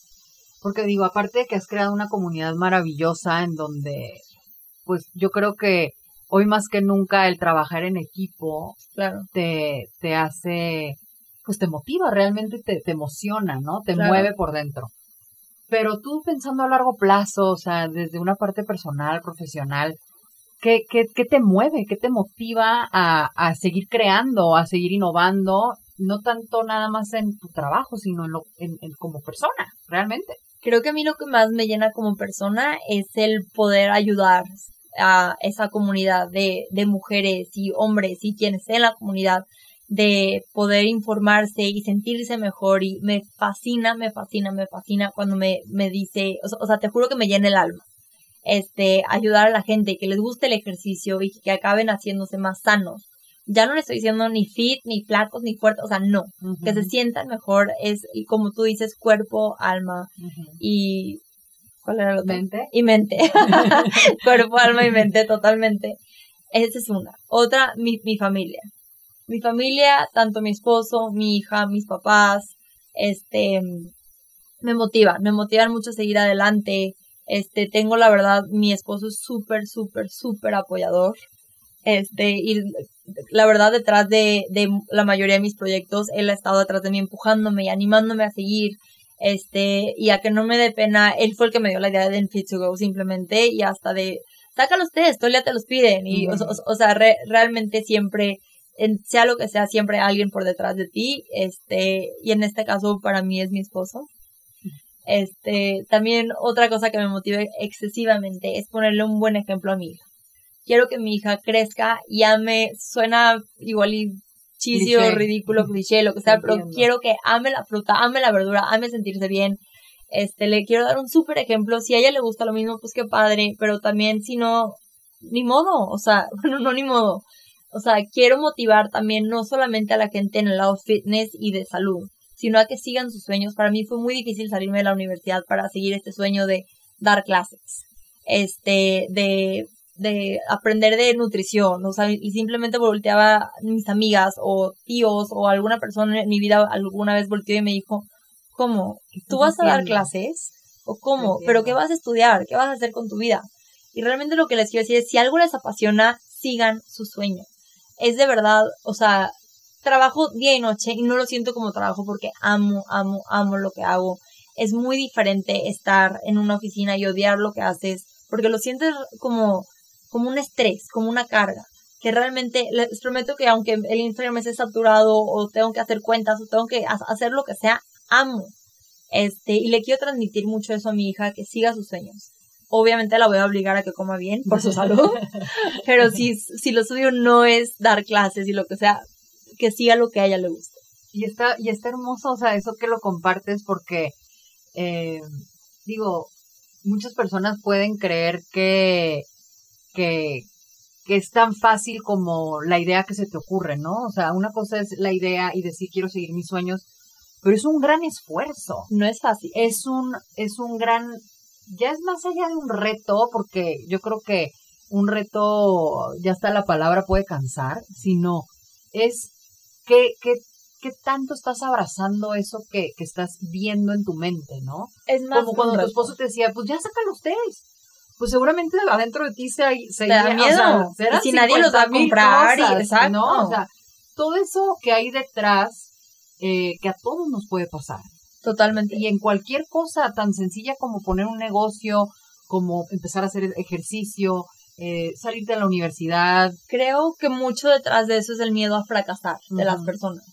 Porque digo, aparte de que has creado una comunidad maravillosa en donde, pues yo creo que hoy más que nunca el trabajar en equipo claro. te, te hace, pues te motiva realmente, te, te emociona, ¿no? Te mueve por dentro. Pero tú pensando a largo plazo, o sea, desde una parte personal, profesional, ¿qué, qué, qué te mueve? ¿Qué te motiva a, a seguir creando, a seguir innovando? No tanto nada más en tu trabajo, sino en, lo, en, en como persona, realmente. Creo que a mí lo que más me llena como persona es el poder ayudar, a esa comunidad de, de mujeres y hombres y quienes en la comunidad de poder informarse y sentirse mejor y me fascina, me fascina, me fascina cuando me, me dice, o sea, te juro que me llena el alma. Este, ayudar a la gente que les guste el ejercicio y que acaben haciéndose más sanos. Ya no le estoy diciendo ni fit, ni flacos, ni fuertes, o sea, no. Que se sientan mejor es, como tú dices, cuerpo, alma. Y ¿Cuál era la Mente. Y mente. [laughs] Cuerpo, alma y mente, totalmente. Esa es una. Otra, mi, mi familia. Mi familia, tanto mi esposo, mi hija, mis papás, este, me motivan, me motivan mucho a seguir adelante. Este, tengo la verdad, mi esposo es súper, súper, súper apoyador. Este, y la verdad, detrás de, de la mayoría de mis proyectos, él ha estado detrás de mí empujándome y animándome a seguir este, y a que no me dé pena, él fue el que me dio la idea de Fit to Go simplemente, y hasta de, saca los test, todo el día te los piden, y, o, sea, realmente siempre, sea lo que sea, siempre hay alguien por detrás de ti, este, y en este caso para mí es mi esposo. Este, también otra cosa que me motiva excesivamente es ponerle un buen ejemplo a mi hija. Quiero que mi hija crezca y ame, suena igual y chisio, ridículo, cliché, lo que sea, pero quiero que ame la fruta, ame la verdura, ame sentirse bien. Este, le quiero dar un súper ejemplo. Si a ella le gusta lo mismo, pues qué padre, pero también si no, ni modo, o sea, [laughs] bueno, no ni modo. O sea, quiero motivar también no solamente a la gente en el lado fitness y de salud, sino a que sigan sus sueños. Para mí fue muy difícil salirme de la universidad para seguir este sueño de dar clases, este, de de aprender de nutrición, o sea, y simplemente volteaba a mis amigas o tíos o alguna persona en mi vida alguna vez volteó y me dijo, ¿cómo? ¿Tú vas a dar clases? ¿O cómo? ¿Pero qué vas a estudiar? ¿Qué vas a hacer con tu vida? Y realmente lo que les quiero decir es, si algo les apasiona, sigan su sueño. Es de verdad, o sea, trabajo día y noche y no lo siento como trabajo porque amo, amo, amo lo que hago. Es muy diferente estar en una oficina y odiar lo que haces porque lo sientes como como un estrés, como una carga. Que realmente les prometo que aunque el Instagram esté saturado o tengo que hacer cuentas o tengo que hacer lo que sea, amo. Este, y le quiero transmitir mucho eso a mi hija, que siga sus sueños. Obviamente la voy a obligar a que coma bien por su salud, [laughs] pero si, si lo suyo no es dar clases y lo que sea, que siga lo que a ella le guste. Y está, y está hermoso, o sea, eso que lo compartes porque, eh, digo, muchas personas pueden creer que que, que es tan fácil como la idea que se te ocurre, ¿no? O sea, una cosa es la idea y decir quiero seguir mis sueños, pero es un gran esfuerzo. No es fácil. Es un, es un gran, ya es más allá de un reto, porque yo creo que un reto, ya está la palabra puede cansar, sino es qué, qué, qué tanto estás abrazando eso que, que estás viendo en tu mente, ¿no? Es más Como cuando tu esposo te decía, pues ya sácalo ustedes. Pues seguramente adentro de ti se, se da miedo. serán Y si nadie los va a 50,000 comprar, y- exacto. ¿no? O sea, todo eso que hay detrás, eh, que a todos nos puede pasar. Totalmente. Y en cualquier cosa tan sencilla como poner un negocio, como empezar a hacer ejercicio, eh, salir de la universidad. creo que mucho detrás de eso es el miedo a fracasar de las personas.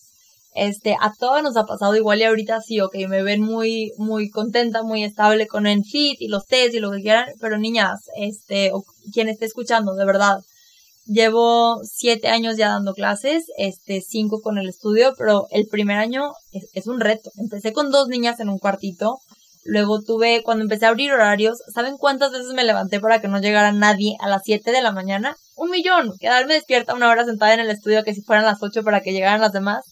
Este, a todas nos ha pasado igual y ahorita sí, ok, me ven muy, muy contenta, muy estable con el fit y los test y lo que quieran, pero niñas, este, o quien esté escuchando, de verdad, llevo siete años ya dando clases, este, cinco con el estudio, pero el primer año es, es un reto. Empecé con dos niñas en un cuartito, luego tuve, cuando empecé a abrir horarios, ¿saben cuántas veces me levanté para que no llegara nadie a las 7 de la mañana? Un millón. Quedarme despierta una hora sentada en el estudio que si fueran las 8 para que llegaran las demás.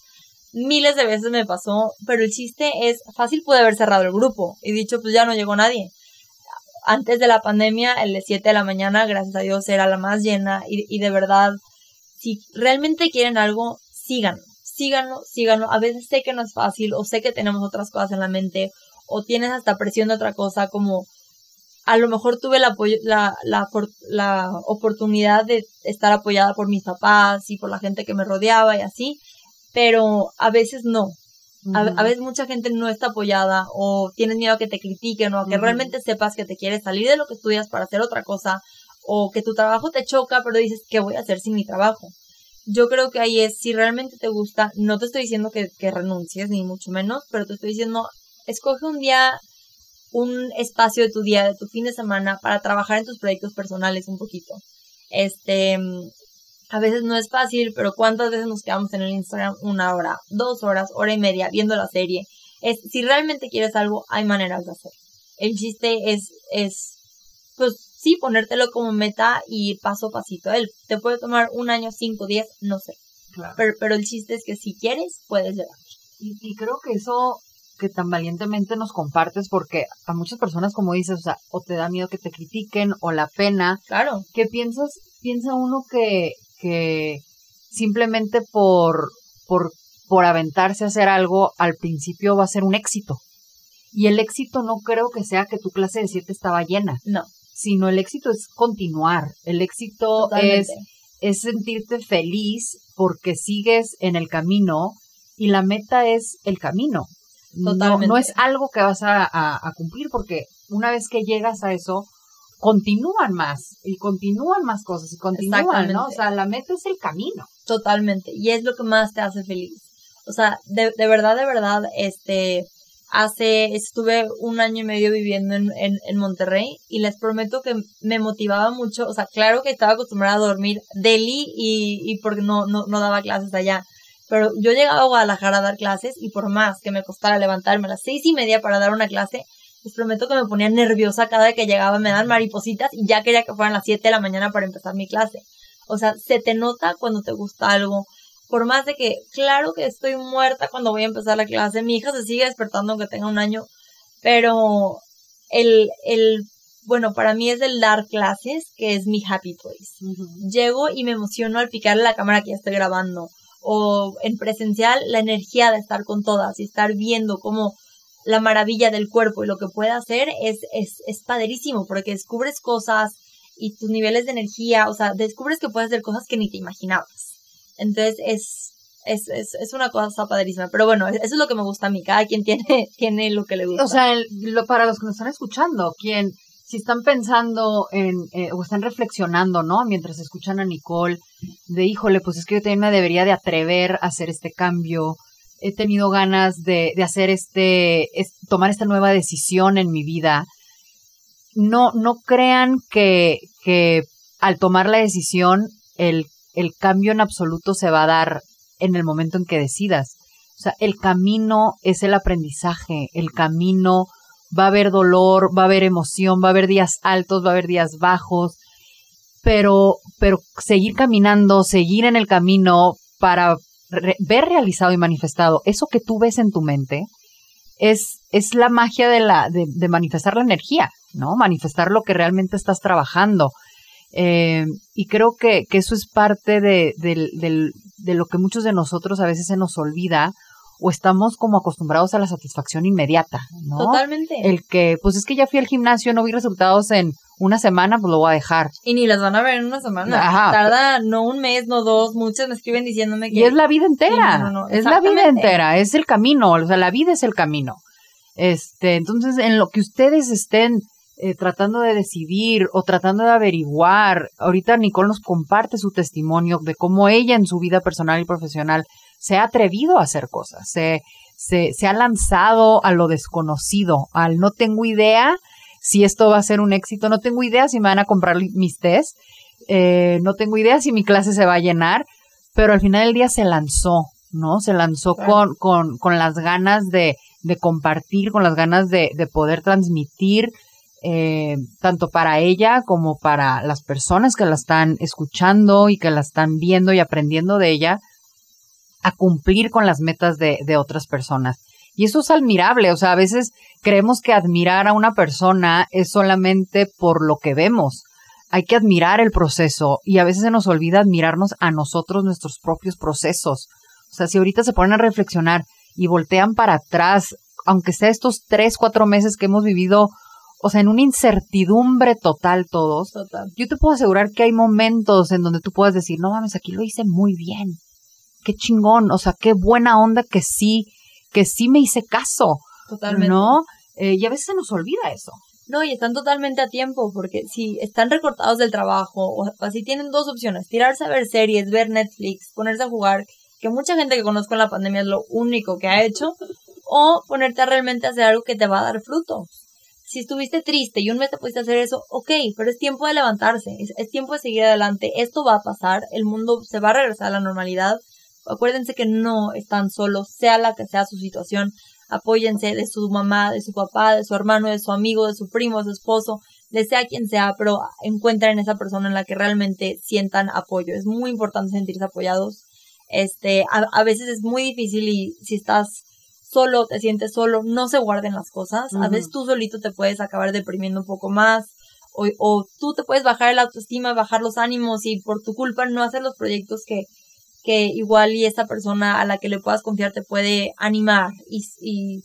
Miles de veces me pasó, pero el chiste es, fácil pude haber cerrado el grupo y dicho, pues ya no llegó nadie. Antes de la pandemia, el de 7 de la mañana, gracias a Dios, era la más llena y, y de verdad, si realmente quieren algo, síganlo, síganlo, síganlo. A veces sé que no es fácil o sé que tenemos otras cosas en la mente o tienes hasta presión de otra cosa como a lo mejor tuve la, la, la, la oportunidad de estar apoyada por mis papás y por la gente que me rodeaba y así, pero a veces no. A, a veces mucha gente no está apoyada o tienes miedo a que te critiquen o a que realmente sepas que te quieres salir de lo que estudias para hacer otra cosa o que tu trabajo te choca pero dices, ¿qué voy a hacer sin mi trabajo? Yo creo que ahí es, si realmente te gusta, no te estoy diciendo que, que renuncies, ni mucho menos, pero te estoy diciendo, escoge un día, un espacio de tu día, de tu fin de semana, para trabajar en tus proyectos personales un poquito. Este, a veces no es fácil, pero ¿cuántas veces nos quedamos en el Instagram una hora, dos horas, hora y media viendo la serie? Es, si realmente quieres algo, hay maneras de hacerlo. El chiste es, es, pues sí, ponértelo como meta y paso a pasito. Él te puede tomar un año, cinco, diez, no sé. Claro. Pero, pero el chiste es que si quieres, puedes llegar. Y, y creo que eso que tan valientemente nos compartes, porque a muchas personas, como dices, o sea, o te da miedo que te critiquen, o la pena, Claro, que piensas, piensa uno que, que simplemente por, por, por aventarse a hacer algo, al principio va a ser un éxito. Y el éxito no creo que sea que tu clase de siete estaba llena, no, sino el éxito es continuar. El éxito es es sentirte feliz porque sigues en el camino y la meta es el camino. No, no es algo que vas a, a- a cumplir porque una vez que llegas a eso, continúan más y continúan más cosas y continúan, ¿no? O sea, la meta es el camino. Totalmente. Y es lo que más te hace feliz. O sea, de, de verdad, de verdad, este, hace, estuve un año y medio viviendo en, en, en Monterrey y les prometo que me motivaba mucho. O sea, claro que estaba acostumbrada a dormir Delhi y, y porque no, no, no daba clases allá. Pero yo llegaba a Guadalajara a dar clases y por más que me costara levantarme a las seis y media para dar una clase, les prometo que me ponía nerviosa cada vez que llegaba, me dan maripositas y ya quería que fueran las 7 de la mañana para empezar mi clase. O sea, se te nota cuando te gusta algo. Por más de que, claro que estoy muerta cuando voy a empezar la clase, mi hija se sigue despertando aunque tenga un año, pero el, el, bueno, para mí es el dar clases que es mi happy place. Llego y me emociono al picarle la cámara que ya estoy grabando. O en presencial, la energía de estar con todas y estar viendo cómo la maravilla del cuerpo y lo que puede hacer es, es, es padrísimo porque descubres cosas y tus niveles de energía, o sea, descubres que puedes hacer cosas que ni te imaginabas. Entonces es, es, es, es una cosa padrísima. Pero bueno, eso es lo que me gusta a mí. Cada quien [laughs] tiene, tiene lo que le gusta. O sea, el- lo- para los que nos están escuchando, quien, si están pensando en, eh, o están reflexionando, ¿no? Mientras escuchan a Nicole, de híjole, pues es que yo también me debería de atrever a hacer este cambio. He tenido ganas de, de hacer este, es- tomar esta nueva decisión en mi vida. No, no crean que, que al tomar la decisión, el, el cambio en absoluto se va a dar en el momento en que decidas. O sea, el camino es el aprendizaje, el camino va a haber dolor, va a haber emoción, va a haber días altos, va a haber días bajos, pero, pero seguir caminando, seguir en el camino para re- ver realizado y manifestado eso que tú ves en tu mente, es, es la magia de, la, de, de manifestar la energía, ¿no? Manifestar lo que realmente estás trabajando. Eh, y creo que, que, eso es parte de, de, de, lo que muchos de nosotros a veces se nos olvida o estamos como acostumbrados a la satisfacción inmediata, ¿no? Totalmente. El que, pues es que ya fui al gimnasio, no vi resultados en una semana, pues lo voy a dejar. Y ni las van a ver en una semana. Ajá. Tarda no un mes, no dos, muchos me escriben diciéndome que... Y es la vida entera, es la vida entera, es el camino, o sea, la vida es el camino. Este, entonces, en lo que ustedes estén eh, tratando de decidir o tratando de averiguar. Ahorita Nicole nos comparte su testimonio de cómo ella en su vida personal y profesional se ha atrevido a hacer cosas, se, se, se ha lanzado a lo desconocido, al no tengo idea si esto va a ser un éxito, no tengo idea si me van a comprar mis test, eh, no tengo idea si mi clase se va a llenar, pero al final del día se lanzó, ¿no? Se lanzó con, con, con las ganas de, de compartir, con las ganas de, de poder transmitir eh, tanto para ella como para las personas que la están escuchando y que la están viendo y aprendiendo de ella, a cumplir con las metas de, de otras personas. Y eso es admirable, o sea, a veces creemos que admirar a una persona es solamente por lo que vemos. Hay que admirar el proceso y a veces se nos olvida admirarnos a nosotros, nuestros propios procesos. O sea, si ahorita se ponen a reflexionar y voltean para atrás, aunque sea estos tres, cuatro meses que hemos vivido o sea, en una incertidumbre total todos. Total. Yo te puedo asegurar que hay momentos en donde tú puedas decir, no mames, aquí lo hice muy bien. Qué chingón, o sea, qué buena onda que sí, que sí me hice caso. Totalmente. ¿No? Eh, y a veces se nos olvida eso. No, y están totalmente a tiempo, porque si están recortados del trabajo, o así tienen dos opciones, tirarse a ver series, ver Netflix, ponerse a jugar, que mucha gente que conozco en la pandemia es lo único que ha hecho, o ponerte a realmente hacer algo que te va a dar fruto si estuviste triste y un mes te pudiste hacer eso, ok, pero es tiempo de levantarse, es, tiempo de seguir adelante, esto va a pasar, el mundo se va a regresar a la normalidad. Acuérdense que no están solos, sea la que sea su situación, apóyense de su mamá, de su papá, de su hermano, de su amigo, de su primo, de su esposo, de sea quien sea, pero encuentren esa persona en la que realmente sientan apoyo. Es muy importante sentirse apoyados. Este, a, a veces es muy difícil y si estás solo, te sientes solo, no se guarden las cosas. A veces tú solito te puedes acabar deprimiendo un poco más. O, o, tú te puedes bajar el autoestima, bajar los ánimos y por tu culpa no hacer los proyectos que, que igual y esta persona a la que le puedas confiar te puede animar y, y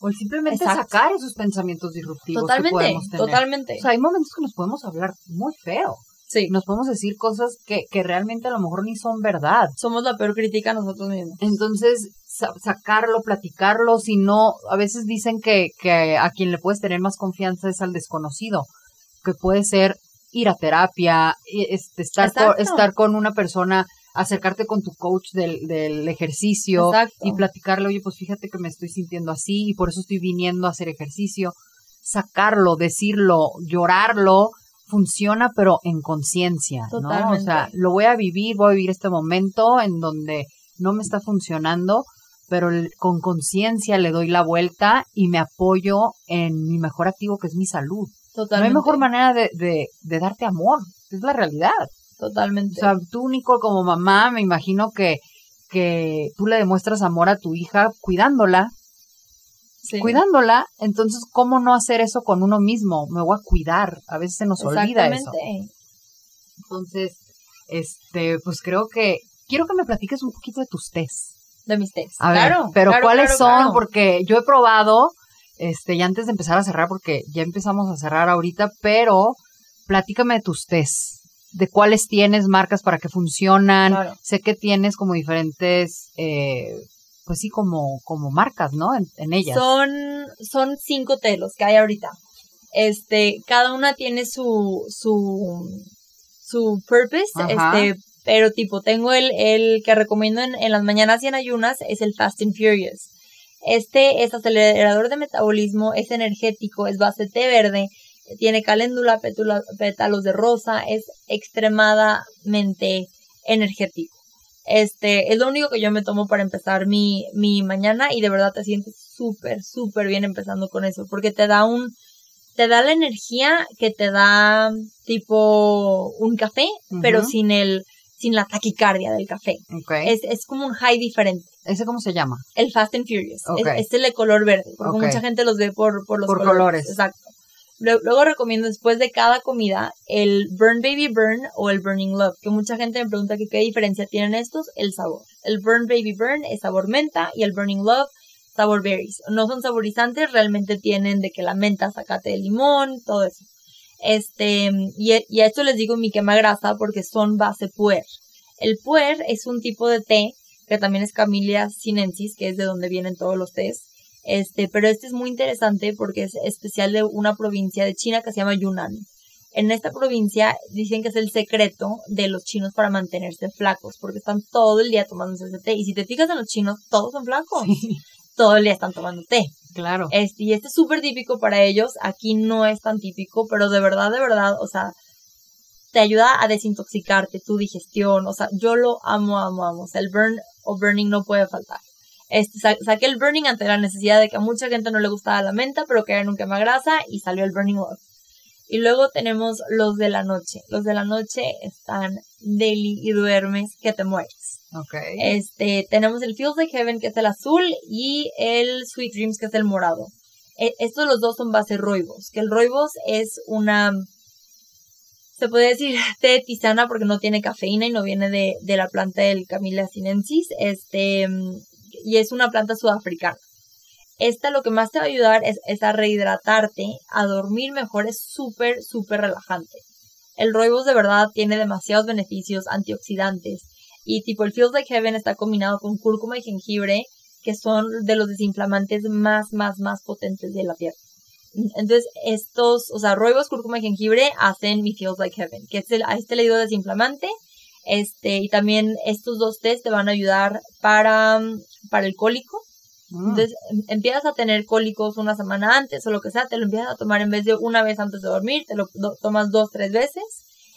o simplemente sacar esos pensamientos disruptivos totalmente, que podemos tener. Totalmente. O sea, hay momentos que nos podemos hablar muy feo. Sí. Nos podemos decir cosas que, que realmente a lo mejor ni son verdad. Somos la peor crítica nosotros mismos. Entonces, sacarlo, platicarlo, si no, a veces dicen que, que a quien le puedes tener más confianza es al desconocido, que puede ser ir a terapia, este, estar, con, estar con una persona, acercarte con tu coach del, del ejercicio y platicarle, oye, pues fíjate que me estoy sintiendo así y por eso estoy viniendo a hacer ejercicio. Sacarlo, decirlo, llorarlo, funciona, pero en conciencia, ¿no? O sea, lo voy a vivir, voy a vivir este momento en donde no me está funcionando, pero con conciencia le doy la vuelta y me apoyo en mi mejor activo, que es mi salud. Totalmente. No hay mejor manera de, de, de darte amor, es la realidad. Totalmente. O sea, tú, Nico, como mamá, me imagino que, que tú le demuestras amor a tu hija cuidándola. Sí. Cuidándola, entonces, ¿cómo no hacer eso con uno mismo? Me voy a cuidar. A veces se nos olvida eso. Entonces, este, pues creo que quiero que me platiques un poquito de tus tests de mis tests. A claro, ver, pero claro, ¿cuáles claro, son? Porque yo he probado, este, y antes de empezar a cerrar, porque ya empezamos a cerrar ahorita, pero platícame de tus tests. De cuáles tienes marcas para que funcionan. Claro. Sé que tienes como diferentes, eh, pues sí, como, como marcas, ¿no? En, en ellas. Son, son cinco telos que hay ahorita. Este, cada una tiene su, su, su purpose, Ajá. este, pero tipo, tengo el, el que recomiendo en, en las mañanas y en ayunas, es el Fast and Furious. Este es acelerador de metabolismo, es energético, es base té verde, tiene caléndula, pétula, pétalos de rosa, es extremadamente energético. Este, es lo único que yo me tomo para empezar mi, mi mañana y de verdad te sientes súper, súper bien empezando con eso, porque te da un, te da la energía que te da tipo un café, uh -huh. pero sin el, sin la taquicardia del café. Okay. Es, es como un high diferente. ¿Ese cómo se llama? El Fast and Furious. Okay. Es, es, el de color verde, porque okay. mucha gente los ve por, por los por colores. colores. Exacto. Luego recomiendo después de cada comida el Burn Baby Burn o el Burning Love, que mucha gente me pregunta que qué diferencia tienen estos, el sabor. El Burn Baby Burn es sabor menta y el Burning Love sabor berries. No son saborizantes, realmente tienen de que la menta, sacate de limón, todo eso. Este, y, y a esto les digo mi quema grasa porque son base puer. El puer es un tipo de té que también es Camellia sinensis, que es de donde vienen todos los tés. Este, pero este es muy interesante porque es especial de una provincia de China que se llama Yunnan. En esta provincia dicen que es el secreto de los chinos para mantenerse flacos, porque están todo el día tomándose ese té. Y si te fijas en los chinos, todos son flacos. Todo el día están tomando té. Claro. Este, y este es súper típico para ellos. Aquí no es tan típico, pero de verdad, de verdad, o sea, te ayuda a desintoxicarte, tu digestión. O sea, yo lo amo, amo, amo. O sea, el burn o burning no puede faltar. Este, saqué el burning ante la necesidad de que a mucha gente no le gustaba la menta, pero que era un quema grasa y salió el burning love. Y luego tenemos los de la noche. Los de la noche están deli y duermes que te mueres. Okay. Este, tenemos el Feels Like Heaven que es el azul y el Sweet Dreams que es el morado. E, estos los dos son base roibos, que el roibos es una se puede decir [laughs] té tisana porque no tiene cafeína y no viene de, de la planta del Camellia sinensis, este, y es una planta sudafricana. Esta lo que más te va a ayudar es, es a rehidratarte, a dormir mejor, es súper, súper relajante. El roibos de verdad tiene demasiados beneficios antioxidantes y tipo el Feels Like Heaven está combinado con cúrcuma y jengibre que son de los desinflamantes más, más, más potentes de la tierra. Entonces, estos, o sea, roibos, cúrcuma y jengibre hacen mi Feels Like Heaven, que es el, a este le digo desinflamante. Este, y también estos dos test te van a ayudar para, para el cólico. Mm. Entonces, em, empiezas a tener cólicos una semana antes o lo que sea, te lo empiezas a tomar en vez de una vez antes de dormir, te lo tomas dos, tres veces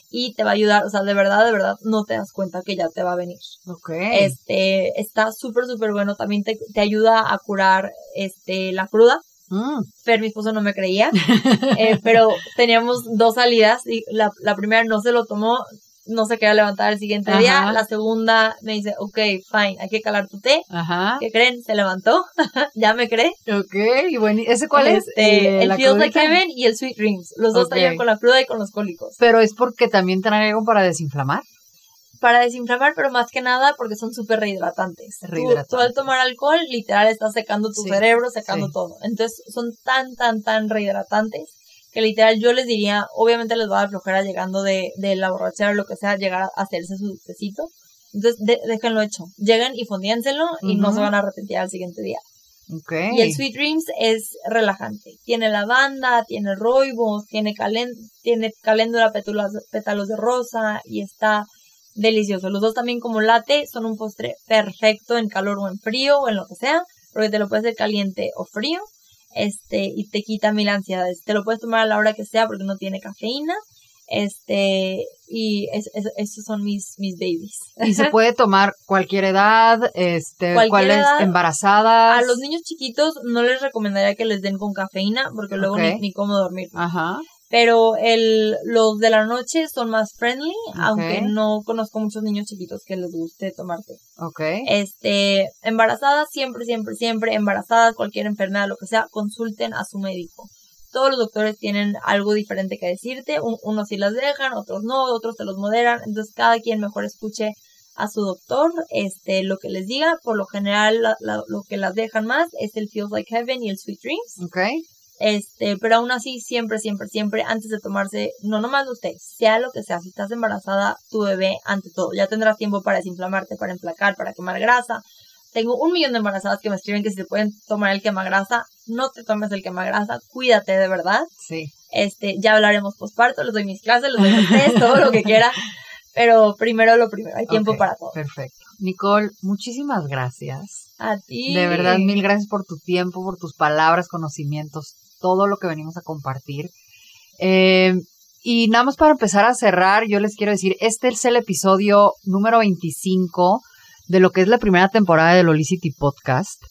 y te va a ayudar, o sea, de verdad, de verdad, no te das cuenta que ya te va a venir. Ok. Este, está súper, súper bueno, también te, te, ayuda a curar, este, la cruda. Mm. Fer, mi esposo, no me creía, [laughs] eh, pero teníamos dos salidas y la, la primera no se lo tomó, no se quería levantar el siguiente Ajá. día. La segunda me dice, ok, fine, hay que calar tu té. Ajá. ¿Qué creen? Se levantó, [laughs] ya me cree. Ok, y bueno, ¿ese cuál es? Este, Eh, el Feels Like. Heaven y el Sweet Dreams. Los dos ayudan con la cruda y con los cólicos. Pero es porque también trae algo para desinflamar. Para desinflamar, pero más que nada porque son súper rehidratantes. Tú- Rehidratantes. Tú, al tomar alcohol, literal, estás secando tu Sí, cerebro, secando sí. todo. Entonces, son tan, tan, tan rehidratantes que literal yo les diría, obviamente les va a dar flojera llegando de, de la borrachera o lo que sea, llegar a hacerse su tecito. Entonces, de- déjenlo hecho. Lleguen y fondíenselo y no se van a arrepentir al siguiente día. Ok. Y el Sweet Dreams es relajante. Tiene lavanda, tiene roibos, tiene, calen tiene caléndula, pétalos, pétalos de rosa y está delicioso. Los dos también como latte son un postre perfecto en calor o en frío o en lo que sea, porque te lo puedes hacer caliente o frío. Este, y te quita mil ansiedades. Te lo puedes tomar a la hora que sea porque no tiene cafeína. Este, y es- es- esos son mis, mis babies. Y se puede tomar cualquier edad, este, Cualquier ¿cuáles edad. embarazadas? A los niños chiquitos no les recomendaría que les den con cafeína porque luego Ok. ni, ni cómo dormir. Ajá. Pero el, los de la noche son más friendly, aunque no conozco muchos niños chiquitos que les guste tomarte. Ok. Este, embarazadas, siempre, siempre, siempre, embarazadas, cualquier enfermedad, lo que sea, consulten a su médico. Todos los doctores tienen algo diferente que decirte, Un- unos sí las dejan, otros no, otros te los moderan, entonces cada quien mejor escuche a su doctor, este, lo que les diga, por lo general la- la- lo que las dejan más es el Feels Like Heaven y el Sweet Dreams. Ok. Este, pero aún así, siempre, siempre, siempre, antes de tomarse, no nomás usted, sea lo que sea, si estás embarazada, tu bebé, ante todo, ya tendrás tiempo para desinflamarte, para emplacar, para quemar grasa. Tengo un millón de embarazadas que me escriben que si se pueden tomar el quema grasa, no te tomes el quema grasa, cuídate de verdad. Sí. Este, ya hablaremos posparto, les doy mis clases, les doy mis test, todo lo que quiera. Pero primero lo primero, hay tiempo para todo. Perfecto. Nicole, muchísimas gracias. A ti. De verdad, mil gracias por tu tiempo, por tus palabras, conocimientos, todo lo que venimos a compartir. Eh, y nada más para empezar a cerrar, yo les quiero decir, este es el episodio número 25 de lo que es la primera temporada del Olicity Podcast.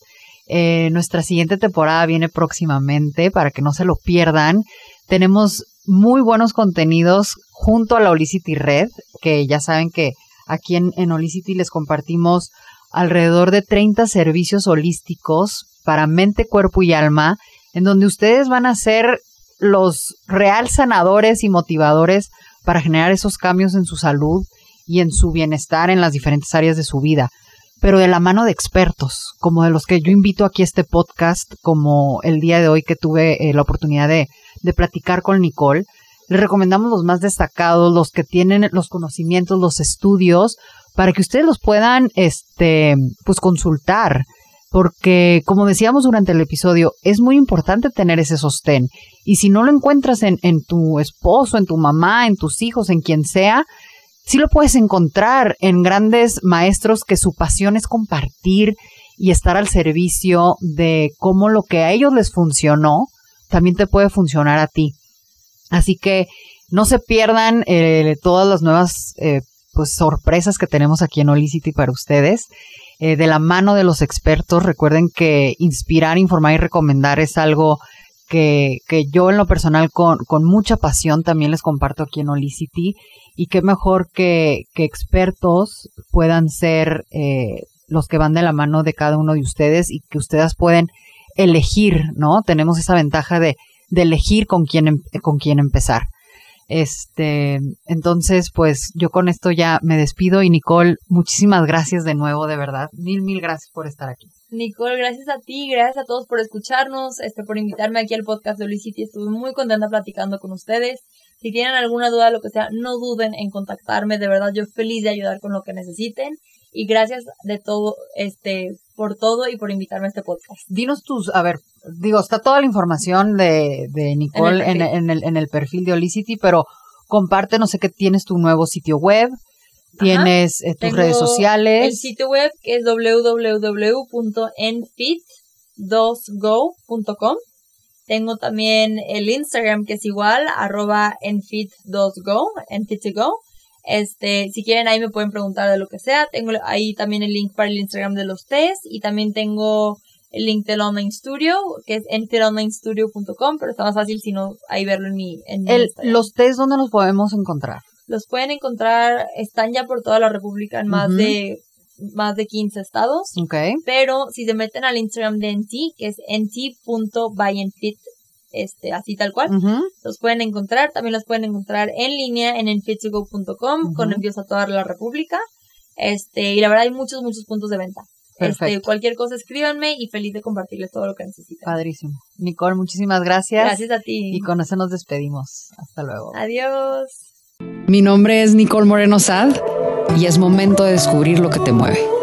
Eh, nuestra siguiente temporada viene próximamente para que no se lo pierdan. Tenemos muy buenos contenidos junto a la Olicity Red, que ya saben que aquí en, en Olicity les compartimos alrededor de 30 servicios holísticos para mente, cuerpo y alma, en donde ustedes van a ser los real sanadores y motivadores para generar esos cambios en su salud y en su bienestar en las diferentes áreas de su vida, pero de la mano de expertos, como de los que yo invito aquí a este podcast, como el día de hoy que tuve eh, la oportunidad de, de platicar con Nicole. Les recomendamos los más destacados, los que tienen los conocimientos, los estudios, para que ustedes los puedan, este, pues consultar porque como decíamos durante el episodio, es muy importante tener ese sostén. Y si no lo encuentras en, en, tu esposo, en tu mamá, en tus hijos, en quien sea, sí lo puedes encontrar en grandes maestros que su pasión es compartir y estar al servicio de cómo lo que a ellos les funcionó, también te puede funcionar a ti. Así que no se pierdan eh, todas las nuevas eh, pues, sorpresas que tenemos aquí en Olicity para ustedes. Eh, de la mano de los expertos. Recuerden que inspirar, informar y recomendar es algo que, que yo en lo personal con, con, mucha pasión también les comparto aquí en Olicity. Y qué mejor que, que expertos puedan ser eh, los que van de la mano de cada uno de ustedes y que ustedes pueden elegir, ¿no? Tenemos esa ventaja de, de elegir con quién, em, con quién empezar. Este, entonces, pues yo con esto ya me despido y Nicole, muchísimas gracias de nuevo, de verdad. Mil, mil gracias por estar aquí. Nicole, gracias a ti, gracias a todos por escucharnos, este, por invitarme aquí al podcast de Olicity. Estuve muy contenta platicando con ustedes. Si tienen alguna duda, lo que sea, no duden en contactarme. De verdad, yo feliz de ayudar con lo que necesiten. Y gracias de todo, este, por todo y por invitarme a este podcast. Dinos tus, a ver, digo, está toda la información de, de Nicole en el, en, el, en el perfil de Olicity, pero comparte, no sé qué, tienes tu nuevo sitio web, tienes eh, tus Tengo redes sociales. El sitio web que es www.enfit2go.com. Tengo también el Instagram que es igual, arroba enfit2go, enfit2go. Este, si quieren ahí me pueden preguntar de lo que sea. Tengo ahí también el link para el Instagram de los test y también tengo el link del online studio que es enfitonlinestudio.com, pero está más fácil si no ahí verlo en mi, en mi El- Instagram. los test, ¿dónde los podemos encontrar? Los pueden encontrar, están ya por toda la República en más de más de 15 estados. Ok. Pero si se meten al Instagram de NT, que es nt.byenfit, este, así tal cual, los pueden encontrar. También los pueden encontrar en línea en enfit2go.com con envíos a toda la República. Este, y la verdad hay muchos, muchos puntos de venta. Este, Perfecto. cualquier cosa escríbanme y feliz de compartirles todo lo que necesiten. Padrísimo. Nicole, muchísimas gracias. Gracias a ti. Y con eso nos despedimos. Hasta luego. Adiós. Mi nombre es Nicole Moreno Sad y es momento de descubrir lo que te mueve.